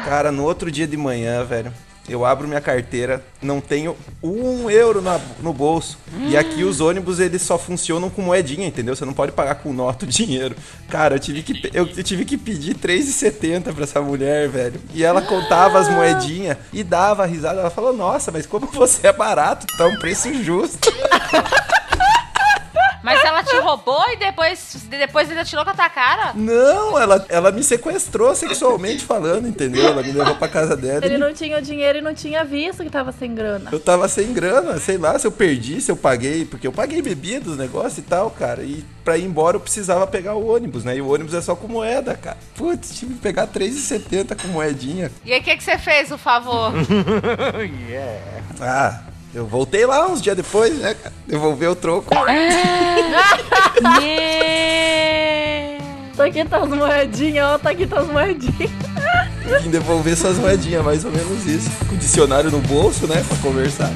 Cara, no outro dia de manhã, velho, eu abro minha carteira, não tenho um euro na- no bolso. E aqui os ônibus, eles só funcionam com moedinha, entendeu? Você não pode pagar com nota o <laughs> dinheiro. Cara, eu tive que, eu, eu tive que pedir R$3,70 pra essa mulher, velho. E ela contava as moedinhas e dava risada. Ela falou, nossa, mas como você é barato, tá um preço justo. <laughs> Mas ela te roubou e depois, depois ainda tirou com a tua cara? Não, ela, ela me sequestrou sexualmente falando, entendeu? Ela me levou pra casa dela. Ele e não tinha o dinheiro e não tinha visto que tava sem grana. Eu tava sem grana, sei lá se eu perdi, se eu paguei, porque eu paguei bebida, os negócios e tal, cara. E pra ir embora eu precisava pegar o ônibus, né? E o ônibus é só com moeda, cara. Putz, tive que pegar R$3,70 com moedinha. E aí, o que, que você fez, por favor? <laughs> Ah, eu voltei lá uns dias depois, né, cara? Devolver o troco. <laughs> Me- Tá aqui tá as moedinhas, ó, tá aqui tá as moedinhas. Vim devolver suas moedinhas, mais ou menos isso. Com o dicionário no bolso, né, pra conversar.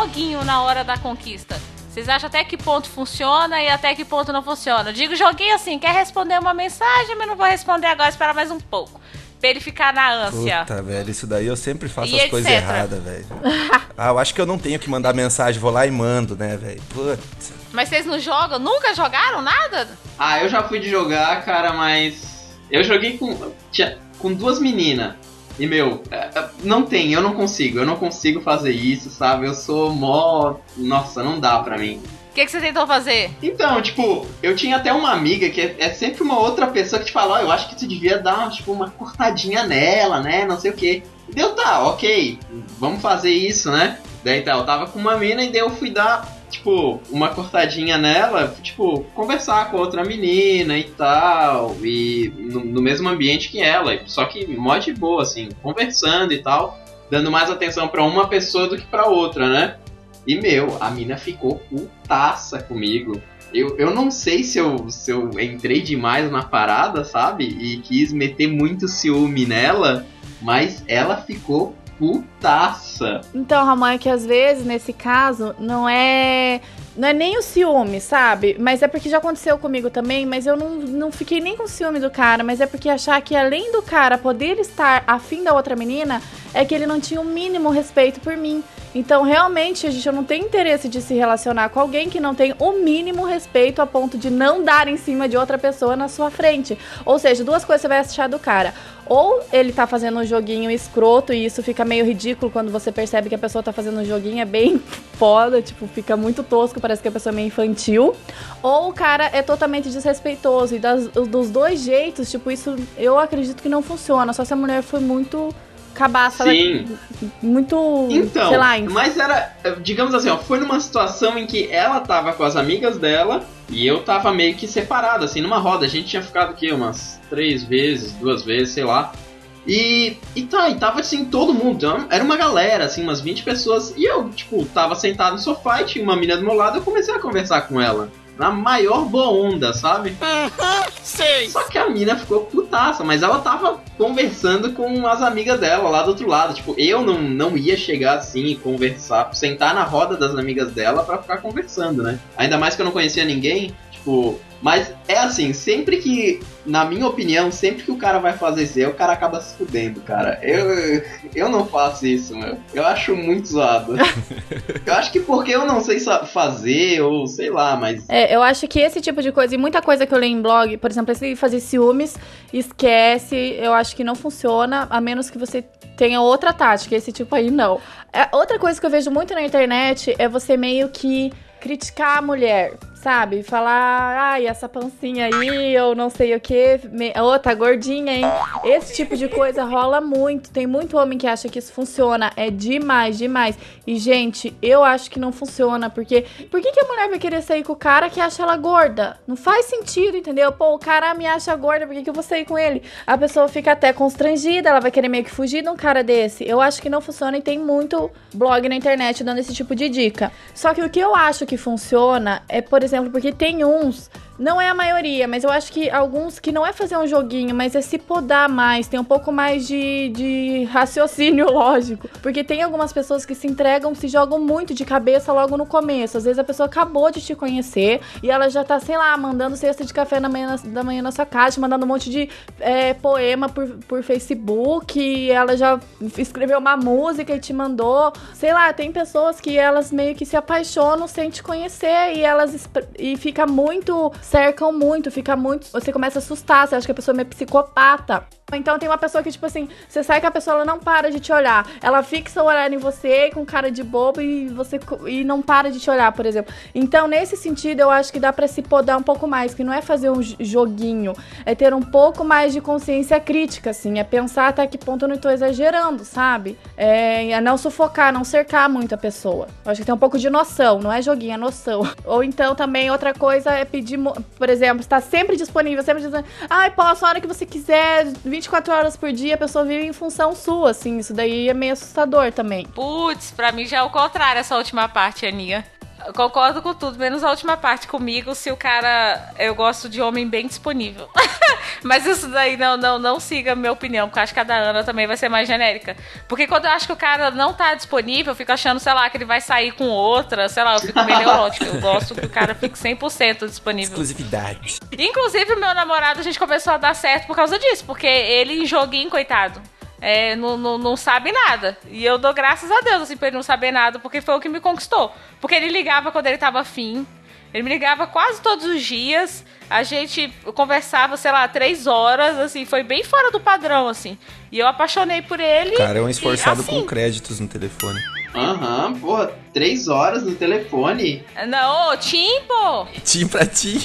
Joguinho na hora da conquista? Vocês acham até que ponto funciona e até que ponto não funciona? Eu digo joguinho assim, quer responder uma mensagem, mas não vou responder agora, espera mais um pouco. Pra ele ficar na ânsia. Puta, velho, isso daí eu sempre faço E as coisas erradas, velho. <laughs> Ah, eu acho que eu não tenho que mandar mensagem, vou lá e mando, né, velho? Putz. Mas vocês não jogam? Nunca jogaram nada? Ah, eu já fui de jogar, cara, mas. Eu joguei com. Tinha, com duas meninas. E, meu, é, é, não tem, eu não consigo. Eu não consigo fazer isso, sabe? Eu sou mó. Nossa, não dá pra mim. O que, que você tentou fazer? Então, tipo, eu tinha até uma amiga que é, é sempre uma outra pessoa que te fala, ó, eu acho que tu devia dar, tipo, uma cortadinha nela, né? Não sei o quê. Deu, tá, ok, vamos fazer isso, né? Daí tá, eu tava com uma mina e daí eu fui dar, tipo, uma cortadinha nela, tipo, conversar com outra menina e tal, e no, no mesmo ambiente que ela, só que mó de boa, assim, conversando e tal, dando mais atenção pra uma pessoa do que pra outra, né? E, meu, a mina ficou putaça comigo. Eu, eu não sei se eu, se eu entrei demais na parada, sabe? E quis meter muito ciúme nela, mas ela ficou putaça. Então, Ramon, é que às vezes, nesse caso, não é. Não é nem o ciúme, sabe? Mas é porque já aconteceu comigo também, mas eu não, não fiquei nem com ciúme do cara, mas é porque achar que além do cara poder estar afim da outra menina, é que ele não tinha o mínimo respeito por mim. Então, realmente, a gente não tem interesse de se relacionar com alguém que não tem o mínimo respeito a ponto de não dar em cima de outra pessoa na sua frente. Ou seja, duas coisas você vai achar do cara. Ou ele tá fazendo um joguinho escroto e isso fica meio ridículo quando você percebe que a pessoa tá fazendo um joguinho, é bem <laughs> foda, tipo, fica muito tosco, parece que a pessoa é meio infantil. Ou o cara é totalmente desrespeitoso. E das- dos dois jeitos, tipo, isso eu acredito que não funciona. Só se a mulher foi muito cabaça, Sim. muito, Então, sei lá, mas era, digamos assim, ó, foi numa situação em que ela tava com as amigas dela e eu tava meio que separado, assim, numa roda. A gente tinha ficado aqui umas três vezes, duas vezes, sei lá. E, e tá, e tava assim, todo mundo, então, era uma galera, assim, umas 20 pessoas. E eu, tipo, tava sentado no sofá e tinha uma menina do meu lado, eu comecei a conversar com ela. Na maior boa onda, sabe? <laughs> Sei. Só que a mina ficou putaça, mas ela tava conversando com as amigas dela lá do outro lado. Tipo, eu não, não ia chegar assim e conversar, sentar na roda das amigas dela pra ficar conversando, né? Ainda mais que eu não conhecia ninguém. Tipo, mas é assim, sempre que, na minha opinião, sempre que o cara vai fazer isso, aí, o cara acaba se fudendo, cara. Eu, eu não faço isso, meu. Eu acho muito zoado. <laughs> eu acho que porque eu não sei fazer, ou sei lá, mas. É, eu acho que esse tipo de coisa, e muita coisa que eu leio em blog, por exemplo, esse fazer ciúmes, esquece, eu acho que não funciona, a menos que você tenha outra tática, esse tipo aí não. É, outra coisa que eu vejo muito na internet é você meio que criticar a mulher, sabe? Falar, ai, essa pancinha aí, ou não sei o que, ô, tá gordinha, hein? Esse tipo de coisa rola muito. Tem muito homem que acha que isso funciona. É demais, demais. E, gente, eu acho que não funciona, porque por que, que a mulher vai querer sair com o cara que acha ela gorda? Não faz sentido, entendeu? Pô, o cara me acha gorda, por que, que eu vou sair com ele? A pessoa fica até constrangida, ela vai querer meio que fugir de um cara desse. Eu acho que não funciona e tem muito blog na internet dando esse tipo de dica. Só que o que eu acho que funciona é, por exemplo, porque tem uns. Não é a maioria, mas eu acho que alguns que não é fazer um joguinho, mas é se podar mais, tem um pouco mais de, de raciocínio <laughs> lógico. Porque tem algumas pessoas que se entregam, se jogam muito de cabeça logo no começo. Às vezes a pessoa acabou de te conhecer e ela já tá, sei lá, mandando cesta de café na manhã, da manhã na sua casa, mandando um monte de é, poema por, por Facebook, ela já escreveu uma música e te mandou. Sei lá, tem pessoas que elas meio que se apaixonam sem te conhecer e elas e fica muito cercam muito, fica muito. Você começa a assustar, você acha que a pessoa é psicopata. Então tem uma pessoa que, tipo assim, você sai com a pessoa, ela não para de te olhar. Ela fixa o olhar em você com cara de bobo e você e não para de te olhar, por exemplo. Então, nesse sentido, eu acho que dá pra se podar um pouco mais, que não é fazer um joguinho, é ter um pouco mais de consciência crítica, assim, é pensar até que ponto eu não tô exagerando, sabe? É, é não sufocar, não cercar muito a pessoa. Eu acho que tem um pouco de noção, não é joguinho, é noção. <laughs> Ou então também outra coisa é pedir, por exemplo, está sempre disponível, sempre dizendo, ai, posso a hora que você quiser, 24 horas por dia, a pessoa vive em função sua, assim, isso daí é meio assustador também. Putz, pra mim já é o contrário essa última parte, Aninha. Eu concordo com tudo, menos a última parte comigo, se o cara. Eu gosto de homem bem disponível. <laughs> Mas isso daí não, não, não siga a minha opinião, porque eu acho que a da Ana também vai ser mais genérica. Porque quando eu acho que o cara não tá disponível, eu fico achando, sei lá, que ele vai sair com outra, sei lá, eu fico meio neurótica. Eu gosto que o cara fique 100% disponível. Exclusividade. Inclusive, o meu namorado, a gente começou a dar certo por causa disso, porque ele em joguinho, coitado. É, não, não, não sabe nada. E eu dou graças a Deus, assim, pra ele não saber nada, porque foi o que me conquistou. Porque ele ligava quando ele tava afim. Ele me ligava quase todos os dias. A gente conversava, sei lá, três horas, assim, foi bem fora do padrão, assim. E eu apaixonei por ele. O cara é um e, esforçado assim, com créditos no telefone. Aham, porra, três horas no telefone. Não, ô, Tim! Tim pra ti.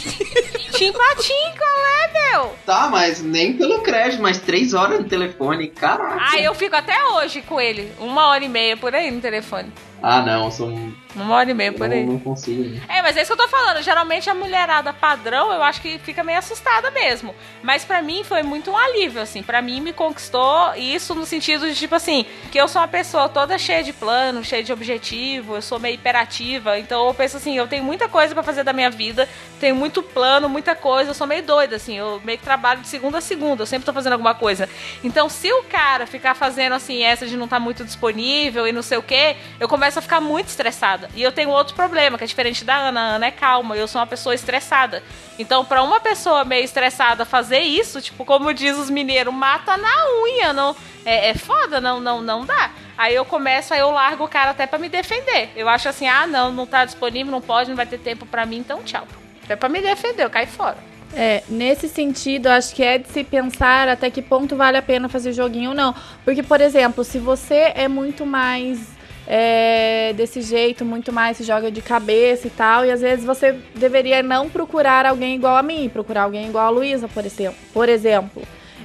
Tim pra Tim, qual é, meu? Tá, mas nem pelo crédito, mas três horas no telefone, caraca. Ah, eu fico até hoje com ele. Uma hora e meia por aí no telefone. Ah, não, sou um. Uma hora e meia por aí. Não, não consigo. né? É, mas é isso que eu tô falando. Geralmente a mulherada padrão, eu acho que fica meio assustada mesmo. Mas pra mim foi muito um alívio, assim. Pra mim me conquistou isso no sentido de, tipo assim, que eu sou uma pessoa toda cheia de plano, cheia de objetivo, eu sou meio hiperativa. Então eu penso assim, eu tenho muita coisa pra fazer da minha vida, tenho muito plano, muita coisa, eu sou meio doida, assim. Eu meio que trabalho de segunda a segunda, eu sempre tô fazendo alguma coisa. Então se o cara ficar fazendo, assim, essa de não estar muito disponível e não sei o quê, eu começo a ficar muito estressada. E eu tenho outro problema, que é diferente da Ana. A Ana é calma, eu sou uma pessoa estressada. Então, pra uma pessoa meio estressada fazer isso, tipo, como diz os mineiros, mata na unha, não. É, é foda, não, não, não dá. Aí eu começo, aí eu largo o cara até pra me defender. Eu acho assim, ah, não, não tá disponível, não pode, não vai ter tempo pra mim, então tchau. É pra me defender, eu caio fora. É, nesse sentido, acho que é de se pensar até que ponto vale a pena fazer joguinho ou não. Porque, por exemplo, se você é muito mais é, desse jeito, muito mais se joga de cabeça e tal, e às vezes você deveria não procurar alguém igual a mim, procurar alguém igual a Luísa, por exemplo. Por exemplo.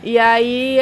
E aí,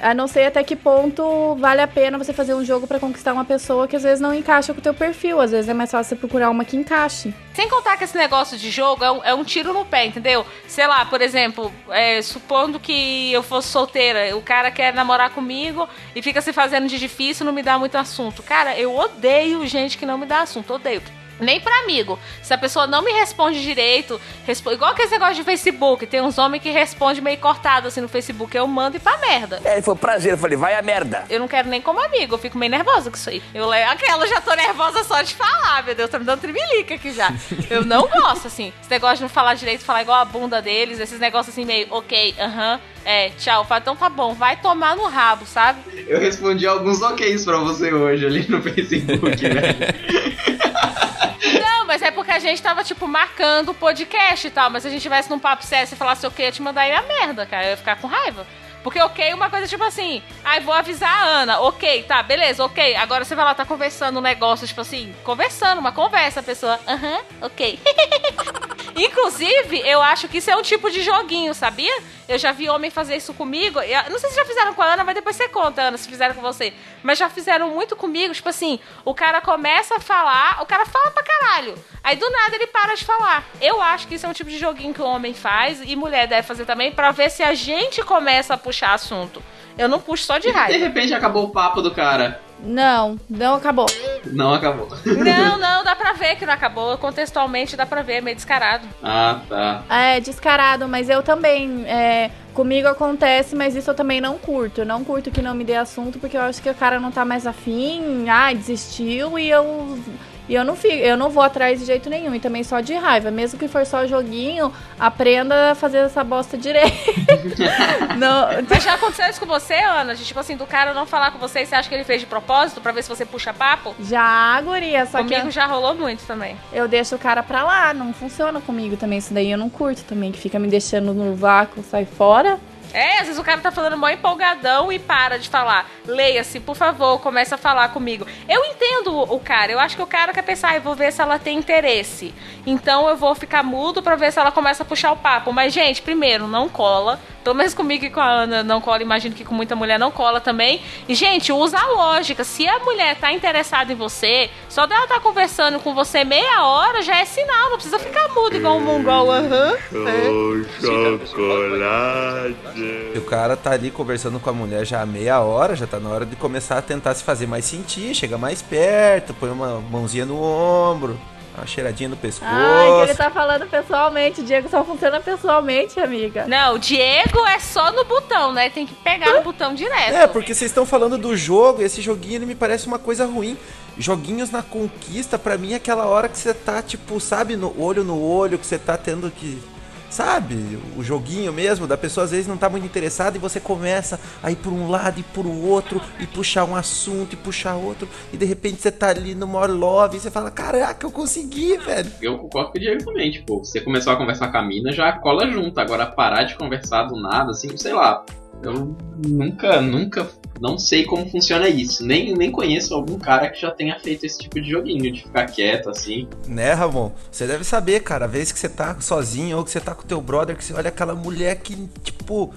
a- não sei até que ponto vale a pena você fazer um jogo pra conquistar uma pessoa que às vezes não encaixa com o teu perfil. Às vezes é mais fácil você procurar uma que encaixe. Sem contar que esse negócio de jogo é um, é um tiro no pé, entendeu? Sei lá, por exemplo, é, supondo que eu fosse solteira, o cara quer namorar comigo e fica se fazendo de difícil, não me dá muito assunto. Cara, eu odeio gente que não me dá assunto, odeio. Nem pra amigo. Se a pessoa não me responde direito, respo... igual aquele negócio de Facebook, tem uns homens que respondem meio cortado assim no Facebook, eu mando e pra merda. É, ele falou, prazer. Eu falei, vai a merda. Eu não quero nem como amigo, eu fico meio nervosa com isso aí. Eu leio aquela, já tô nervosa só de falar, meu Deus, tá me dando tremelica aqui já. <laughs> Eu não gosto, assim. Esse negócio de não falar direito, falar igual a bunda deles, esses negócios assim meio, ok, aham, é, tchau. Fala, então tá bom, vai tomar no rabo, sabe? Eu respondi alguns OKs pra você hoje ali no Facebook, velho. <laughs> Não, mas é porque gente tava, tipo, marcando o podcast e tal. Mas se a gente tivesse num papo sério e falasse eu ia te mandar aí a merda, cara. Eu ia ficar com raiva. Porque ok, é uma coisa tipo assim, ai, vou avisar a Ana, ok, tá, beleza, ok. Agora você vai lá, tá conversando um negócio, tipo assim, conversando, uma conversa, a pessoa, aham, ok. <laughs> Inclusive, eu acho que isso é um tipo de joguinho, sabia? Eu já vi homem fazer isso comigo. Eu não sei se já fizeram com a Ana, mas depois você conta, Ana, se fizeram com você. Mas já fizeram muito comigo, tipo assim, o cara começa a falar, o cara fala pra caralho. Aí do nada ele para de falar. Eu acho que isso é um tipo de joguinho que o homem faz e mulher deve fazer também pra ver se a gente começa a puxar assunto. Eu não puxo só de De raiva. repente acabou o papo do cara. Não, não acabou. Não acabou. Não, <laughs> não, dá pra ver que não acabou. Contextualmente dá pra ver, é meio descarado. Ah, tá. É descarado, mas eu também. é, comigo acontece, mas isso eu também não curto. Eu não curto que não me dê assunto, porque eu acho que o cara não tá mais afim, ah, desistiu e eu. E eu não fico, eu não vou atrás de jeito nenhum. E também só de raiva. Mesmo que for só joguinho, aprenda a fazer essa bosta direito. <laughs> não, Mas já aconteceu isso com você, Ana? Tipo assim, do cara não falar com você e você acha que ele fez de propósito pra ver se você puxa papo? já, guria, só Comigo que já rolou muito também. eu deixo o cara pra lá. Não funciona comigo também. Isso daí eu não curto também. Que fica me deixando no vácuo, sai fora. É, às vezes o cara tá falando mó empolgadão e para de falar. Leia-se, por favor, começa a falar comigo. Eu entendo o cara, eu acho que o cara quer pensar, eu vou ver se ela tem interesse. Então eu vou ficar mudo pra ver se ela começa a puxar o papo. Mas, gente, primeiro, não cola. Pelo menos comigo e com a Ana não cola, imagino que com muita mulher não cola também. E, gente, usa a lógica. Se a mulher tá interessada em você, só dela tá conversando com você meia hora já é sinal. Não precisa ficar mudo igual um mongol. Aham. E o cara tá ali conversando com a mulher já há meia hora, já tá na hora de começar a tentar se fazer mais sentir, chega mais perto, põe uma mãozinha no ombro, uma cheiradinha no pescoço. Ai, que ele tá falando pessoalmente. O Diego só funciona pessoalmente, amiga. Não, o Diego é só no botão, né? Tem que pegar no botão direto. É, porque vocês estão falando do jogo, esse joguinho ele me parece uma coisa ruim. Joguinhos na conquista, pra mim, é aquela hora que você tá, tipo, sabe, no olho no olho, que você tá tendo que. Sabe, o joguinho mesmo, da pessoa às vezes não tá muito interessada e você começa a ir por um lado e por outro, e puxar um assunto e puxar outro, e de repente você tá ali no maior love e você fala: Caraca, eu consegui, velho. Eu concordo com o Diego também, tipo, você começou a conversar com a mina, já cola junto. Agora parar de conversar do nada, assim, sei lá. Eu nunca, nunca, não sei como funciona isso. Nem, nem conheço algum cara que já tenha feito esse tipo de joguinho, de ficar quieto, assim. Né, Ramon? Você deve saber, cara, a vez que você tá sozinho ou que você tá com teu brother, que você olha aquela mulher que, tipo,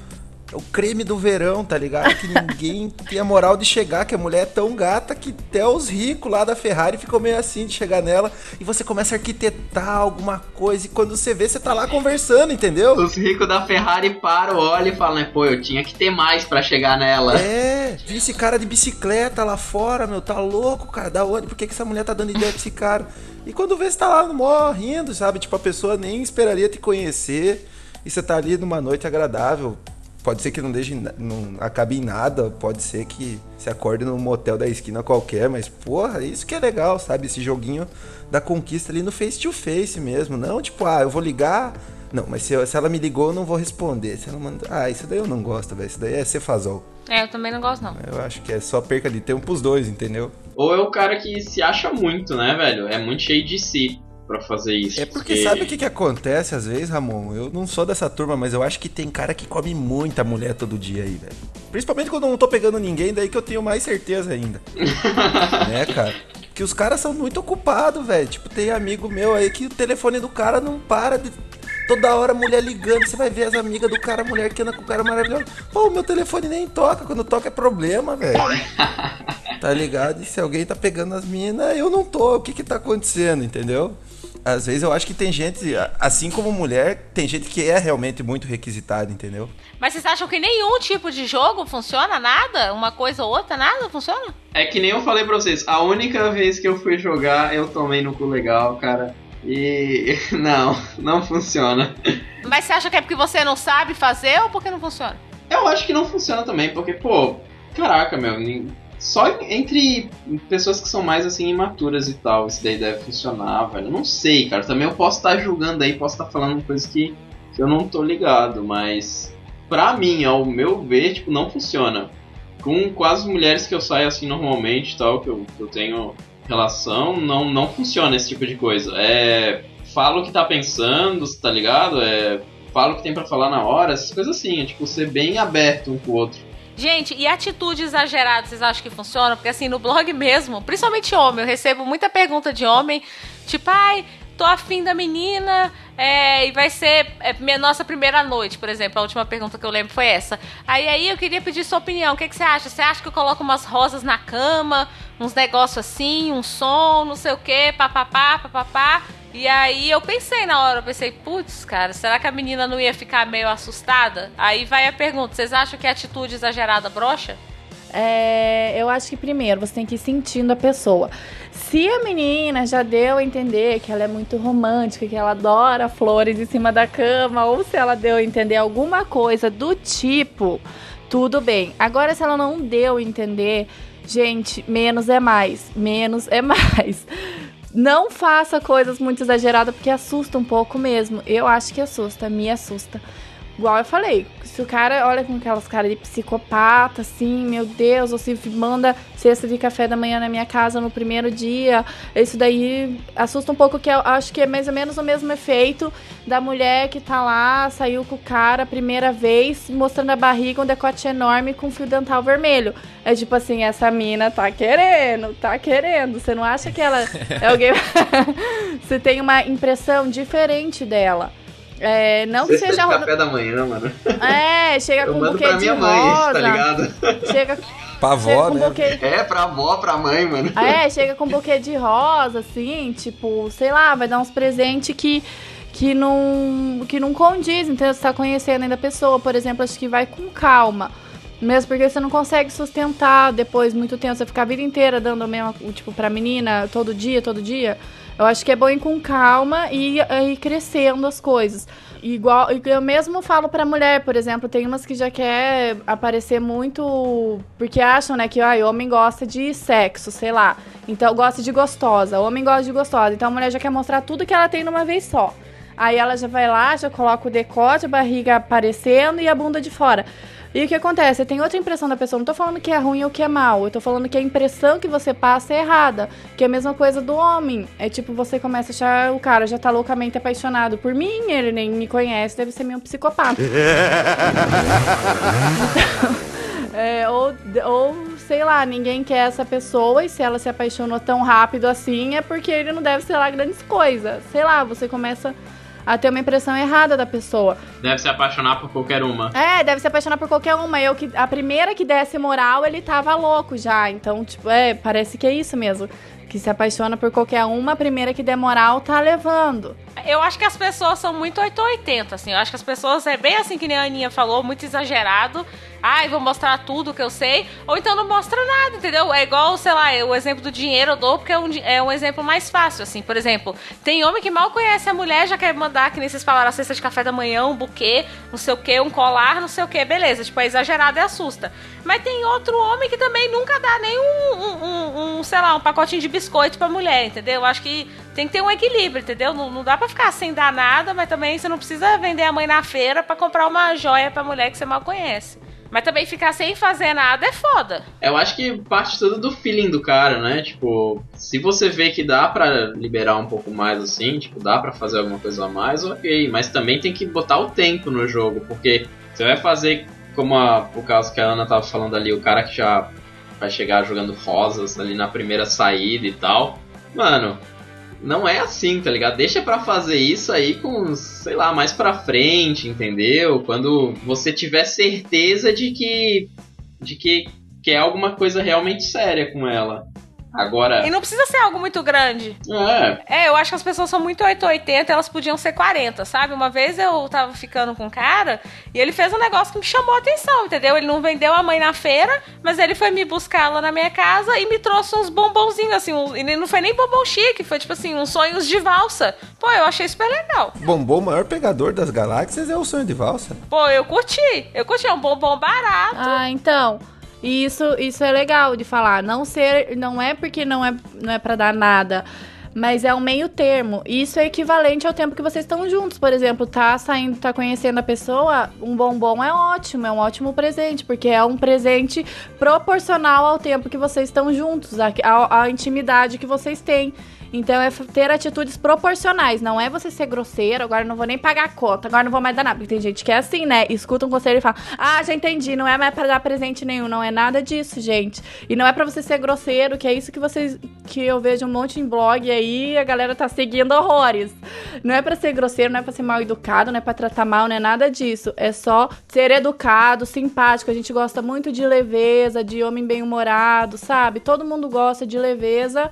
é o creme do verão, tá ligado? Que ninguém <laughs> tem a moral de chegar, que a mulher é tão gata que até os ricos lá da Ferrari ficam meio assim de chegar nela e você começa a arquitetar alguma coisa e quando você vê, você tá lá conversando, entendeu? Os ricos da Ferrari param, olham e falam, né, pô, eu tinha que ter mais pra chegar nela. É, vi esse cara de bicicleta lá fora, meu, tá louco, cara, da onde? Por que, que essa mulher tá dando ideia pra esse cara? E quando vê, você tá lá rindo, sabe? Tipo, a pessoa nem esperaria te conhecer e você tá ali numa noite agradável. Pode ser que não, deixe, não acabe em nada, pode ser que se acorde num motel da esquina qualquer, mas porra, isso que é legal, sabe? Esse joguinho da conquista ali no face to face mesmo. Não, tipo, ah, eu vou ligar. Não, mas se, eu- se ela me ligou, eu não vou responder. Se ela manda... Ah, isso daí eu não gosto, velho. Isso daí é cefazol. É, eu também não gosto, não. Eu acho que é só perca de tempo pros dois, entendeu? Ou é o cara que se acha muito, né, velho? É muito cheio de si pra fazer isso. É porque sabe o que, que acontece às vezes, Ramon? Eu não sou dessa turma, mas eu acho que tem cara que come muita mulher todo dia aí, velho. Principalmente quando eu não tô pegando ninguém, daí que eu tenho mais certeza ainda. <laughs> né, cara? Que os caras são muito ocupados, velho. Tipo, tem amigo meu aí que o telefone do cara não para de. Toda hora mulher ligando, você vai ver as amigas do cara, a mulher que anda com o cara maravilhoso. Pô, meu telefone nem toca, quando toca é problema, velho. <laughs> Tá ligado? E se alguém tá pegando as minas, eu não tô. O que que tá acontecendo, entendeu? Às vezes eu acho que tem gente, assim como mulher, tem gente que é realmente muito requisitada, entendeu? Mas vocês acham que nenhum tipo de jogo funciona? Nada? Uma coisa ou outra? Nada funciona? É que nem eu falei pra vocês, a única vez que eu fui jogar, eu tomei no cu legal, cara. E <laughs> não, não funciona. Mas você acha que é porque você não sabe fazer ou porque não funciona? Eu acho que não funciona também, porque, pô, caraca, meu, só entre pessoas que são mais assim imaturas e tal, isso daí deve funcionar, velho. Não sei, cara. Também eu posso estar julgando aí, posso estar falando coisas que, que eu não tô ligado, mas pra mim, ao meu ver, tipo, não funciona. Com quase mulheres que eu saio assim normalmente tal, que eu, que eu tenho relação, não, não funciona esse tipo de coisa. É. Fala o que tá pensando, tá ligado? É. Fala o que tem pra falar na hora, essas coisas assim, é tipo ser bem aberto um com o outro. Gente, e atitude exagerada, vocês acham que funciona? Porque assim, no blog mesmo, principalmente homem, eu recebo muita pergunta de homem, tipo, ai, tô afim da menina, é, e vai ser é, minha nossa primeira noite, por exemplo. A última pergunta que eu lembro foi essa. Aí aí eu queria pedir sua opinião. O que, que você acha? Você acha que eu coloco umas rosas na cama, uns negócios assim, um som, não sei o que, papapá, papapá. E aí eu pensei na hora, eu pensei, putz, cara, será que a menina não ia ficar meio assustada? Aí vai a pergunta, vocês acham que a atitude exagerada brocha? É, eu acho que primeiro você tem que ir sentindo a pessoa. Se a menina já deu a entender que ela é muito romântica, que ela adora flores em cima da cama, ou se ela deu a entender alguma coisa do tipo, tudo bem. Agora, se ela não deu a entender, gente, menos é mais. Menos é <laughs> mais. Não faça coisas muito exageradas porque assusta um pouco mesmo. Eu acho que assusta, me assusta. Igual eu falei, se o cara olha com aquelas caras de psicopata, assim, meu Deus, ou se manda cesta de café da manhã na minha casa no primeiro dia, isso daí assusta um pouco, que eu acho que é mais ou menos o mesmo efeito da mulher que tá lá, saiu com o cara a primeira vez, mostrando a barriga, um decote enorme com fio dental vermelho. É tipo assim, essa mina tá querendo, tá querendo. Você não acha que ela é <laughs> alguém. <laughs> Você tem uma impressão diferente dela. É, não que seja. de café da manhã, mano. É, chega Eu com um buquê pra de minha mãe rosa. isso, tá ligado? Chega, Pra avó, com um né? buquê. É, pra avó, pra mãe, mano. É, chega com um buquê de rosa, assim, tipo, sei lá, vai dar uns presentes que, que, não, que não condiz, então você tá conhecendo ainda a pessoa, por exemplo, acho que vai com calma. Mesmo porque você não consegue sustentar depois muito tempo, você ficar a vida inteira dando a mesma, tipo, pra menina, todo dia, todo dia. Eu acho que é bom ir com calma e ir crescendo as coisas. Igual, eu mesmo falo pra mulher, por exemplo, tem umas que já quer aparecer muito porque acham, né, que ai, homem gosta de sexo, sei lá. Então gosta de gostosa, homem gosta de gostosa. Então a mulher já quer mostrar tudo que ela tem numa vez só. Aí ela já vai lá, já coloca o decote, a barriga aparecendo e a bunda de fora. E o que acontece? Tem outra impressão da pessoa. Não tô falando que é ruim ou que é mal. Eu tô falando que a impressão que você passa é errada. Que é a mesma coisa do homem. É tipo, você começa a achar o cara já tá loucamente apaixonado por mim, ele nem me conhece, deve ser meio um psicopata. <laughs> É, ou, ou, sei lá, ninguém quer essa pessoa e se ela se apaixonou tão rápido assim é porque ele não deve ser lá grandes coisas. Sei lá, você começa a ter uma impressão errada da pessoa. Deve se apaixonar por qualquer uma. É, deve se apaixonar por qualquer uma. Eu que a primeira que desse moral, ele tava louco já. Então, tipo, é, parece que é isso mesmo. Que se apaixona por qualquer uma, a primeira que der moral tá levando. Eu acho que as pessoas são muito 880, assim. Eu acho que as pessoas é bem assim que nem a Aninha falou, muito exagerado. Ai, vou mostrar tudo que eu sei. Ou então não mostra nada, entendeu? É igual, sei lá, o exemplo do dinheiro eu dou porque é um, é um exemplo mais fácil, assim. Por exemplo, tem homem que mal conhece a mulher, já quer mandar, que nem vocês falaram, a cesta de café da manhã, um buquê, não sei o que, um colar, não sei o que, beleza. Tipo, é exagerado e assusta. Mas tem outro homem que também nunca dá nem um, um, um- um, sei lá, um pacotinho de biscoito pra mulher, entendeu? Eu acho que tem que ter um equilíbrio, entendeu? Não, não dá pra ficar sem dar nada, mas também você não precisa vender a mãe na feira pra comprar uma joia pra mulher que você mal conhece. Mas também ficar sem fazer nada é foda. Eu acho que parte tudo do feeling do cara, né? Tipo, se você vê que dá pra liberar um pouco mais assim, tipo, dá pra fazer alguma coisa a mais, ok. Mas também tem que botar o tempo no jogo, porque você vai fazer como a- o caso que a Ana tava falando ali, o cara que já vai chegar jogando rosas ali na primeira saída e tal. Mano, não é assim, tá ligado? Deixa pra fazer isso aí com, sei lá, mais pra frente, entendeu? Quando você tiver certeza de que de que quer alguma coisa realmente séria com ela. Agora. E não precisa ser algo muito grande. É. É, eu acho que as pessoas são muito 880, elas podiam ser 40, sabe? Uma vez eu tava ficando com um cara e ele fez um negócio que me chamou a atenção, entendeu? Ele não vendeu a mãe na feira, mas ele foi me buscar lá na minha casa e me trouxe uns bombonzinhos, assim, um, e não foi nem bombom chique, foi tipo assim, uns sonhos de valsa. Pô, eu achei super legal. Bombom, o maior pegador das galáxias, é o sonho de valsa. Pô, eu curti. Eu curti, é um bombom barato. Ah, então. Isso, isso é legal de falar. Não ser, não é porque não é, não é para dar nada, mas é um meio termo. Isso é equivalente ao tempo que vocês estão juntos. Por exemplo, tá saindo, tá conhecendo a pessoa, um bombom é ótimo, é um ótimo presente, porque é um presente proporcional ao tempo que vocês estão juntos, à- à intimidade que vocês têm. Então é ter atitudes proporcionais, não é você ser grosseiro, agora não vou nem pagar a conta, agora não vou mais dar nada. Porque tem gente que é assim, né? Escuta um conselho e fala: Ah, já entendi, não é mais pra dar presente nenhum, não é nada disso, gente. E não é pra você ser grosseiro, que é isso que vocês. que eu vejo um monte em blog aí, a galera tá seguindo horrores. Não é pra ser grosseiro, não é pra ser mal educado, não é pra tratar mal, não é nada disso. É só ser educado, simpático. A gente gosta muito de leveza, de homem bem-humorado, sabe? Todo mundo gosta de leveza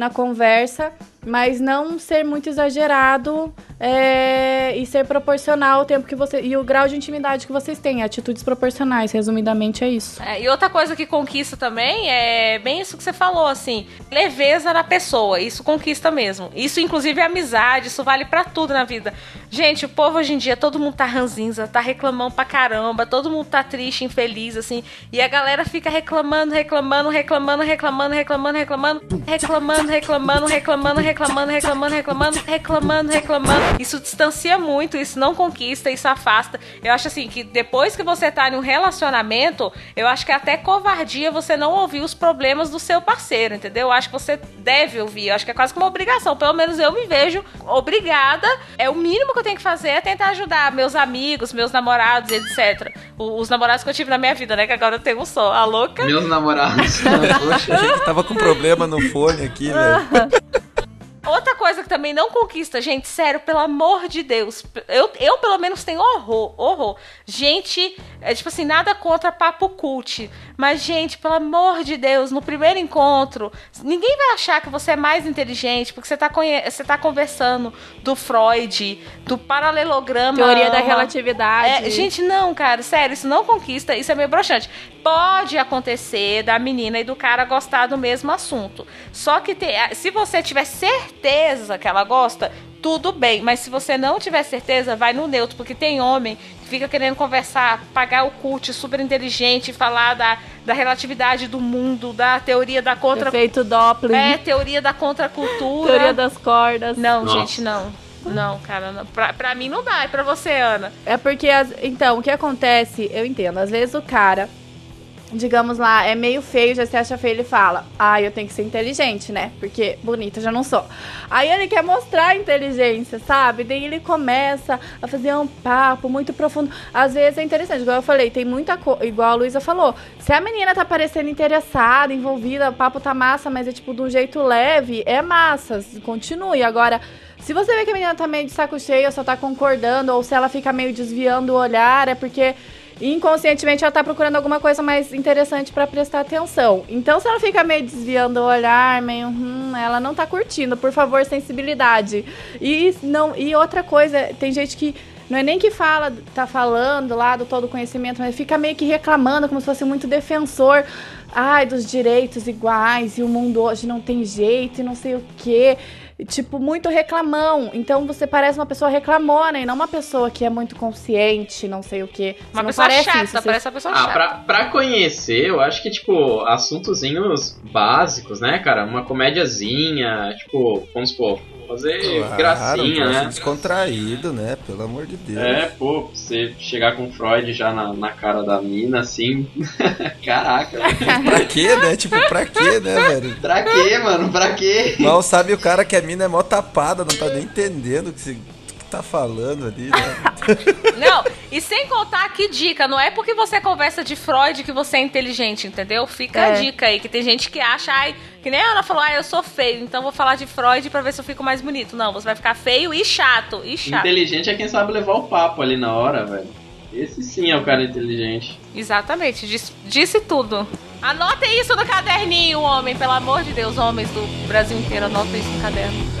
na conversa, mas não ser muito exagerado é, e ser proporcional ao tempo que você. e o grau de intimidade que vocês têm, atitudes proporcionais, resumidamente é isso. É, e outra coisa que conquista também é bem isso que você falou, assim, leveza na pessoa. Isso conquista mesmo. Isso, inclusive, é amizade, isso vale pra tudo na vida. Gente, o povo hoje em dia, todo mundo tá ranzinza, tá reclamando pra caramba, todo mundo tá triste, infeliz, assim. E a galera fica reclamando, reclamando, reclamando, reclamando, reclamando, reclamando, reclamando, reclamando, reclamando, reclamando, reclamando, reclamando, reclamando, reclamando. Isso distancia muito, isso não conquista, isso afasta. Eu acho assim que depois que você tá em um relacionamento, eu acho que é até covardia você não ouvir os problemas do seu parceiro, entendeu? Eu acho que você deve ouvir, eu acho que é quase que uma obrigação. Pelo menos eu me vejo obrigada. É o mínimo que eu tenho que fazer é tentar ajudar meus amigos, meus namorados, etc. O- Os namorados que eu tive na minha vida, né? Que agora eu tenho um só. A louca. Meus namorados. <laughs> Poxa. A gente tava com problema no fone aqui, velho. Outra coisa que também não conquista, gente, sério, pelo amor de Deus. Eu, eu pelo menos tenho horror, horror. Gente, é tipo assim, nada contra papo cult. Mas, gente, pelo amor de Deus, no primeiro encontro, ninguém vai achar que você é mais inteligente, porque você tá, você tá conversando do Freud, do paralelograma. Teoria da relatividade. É, gente, não, cara, sério, isso não conquista, isso é meio broxante. Pode acontecer da menina e do cara gostar do mesmo assunto. Só que te- se você tiver certeza que ela gosta, tudo bem. Mas se você não tiver certeza, vai no neutro, porque tem homem que fica querendo conversar, pagar o cult super inteligente, falar da, da relatividade do mundo, da teoria da contra. Efeito Doppler. É, teoria da contracultura. Teoria das cordas. Não, Nossa. gente, não. Não, cara, não. Pra, pra mim não dá. E pra você, Ana? É porque, as- então, o que acontece, eu entendo, às vezes o cara, digamos lá, é meio feio, já se acha feio, ele fala, ah, eu tenho que ser inteligente, né? Porque bonita já não sou. Aí ele quer mostrar a inteligência, sabe? Daí ele começa a fazer um papo muito profundo. Às vezes é interessante, igual eu falei, tem muita coisa, igual a Luísa falou, se a menina tá parecendo interessada, envolvida, o papo tá massa, mas é tipo de um jeito leve, é massa, continue. Agora, se você vê que a menina tá meio de saco cheio, só tá concordando, ou se ela fica meio desviando o olhar, é porque inconscientemente ela tá procurando alguma coisa mais interessante pra prestar atenção. Então, se ela fica meio desviando o olhar, meio, hum, ela não tá curtindo. Por favor, sensibilidade. E não, e outra coisa, tem gente que não é nem que fala, tá falando lá do todo conhecimento, mas fica meio que reclamando como se fosse muito defensor. Ai, dos direitos iguais, e o mundo hoje não tem jeito, e não sei o quê. Tipo, muito reclamão. Então você parece uma pessoa reclamona e não uma pessoa que é muito consciente, não sei o quê. Você Uma não pessoa parece chata, isso, você- parece uma pessoa Ah, chata. pra, pra conhecer, eu acho que, tipo, assuntozinhos básicos, né, cara? Uma comédiazinha, tipo, vamos supor, fazer Claro, gracinha, né? Descontraído, né? Pelo amor de Deus. É, pô, você chegar com Freud já na, na cara da mina, assim. <laughs> Caraca, velho. Pra quê, né? Tipo, pra quê, né, velho? pra quê, mano? Pra quê? Mal sabe o cara que a mina é mó tapada, não tá nem entendendo o que você que tá falando ali, né? <laughs> Não, e sem contar que dica, não é porque você conversa de Freud que você é inteligente, entendeu? Fica a É. dica aí, que tem gente que acha, ai, que nem a Ana falou, ah, eu sou feio, então vou falar de Freud pra ver se eu fico mais bonito. Não, você vai ficar feio e chato, e chato. Inteligente é quem sabe levar o papo ali na hora, velho. Esse sim é o cara inteligente. Exatamente, disse, disse tudo. Anotem isso no caderninho, homem, pelo amor de Deus, homens do Brasil inteiro, anotem isso no caderno.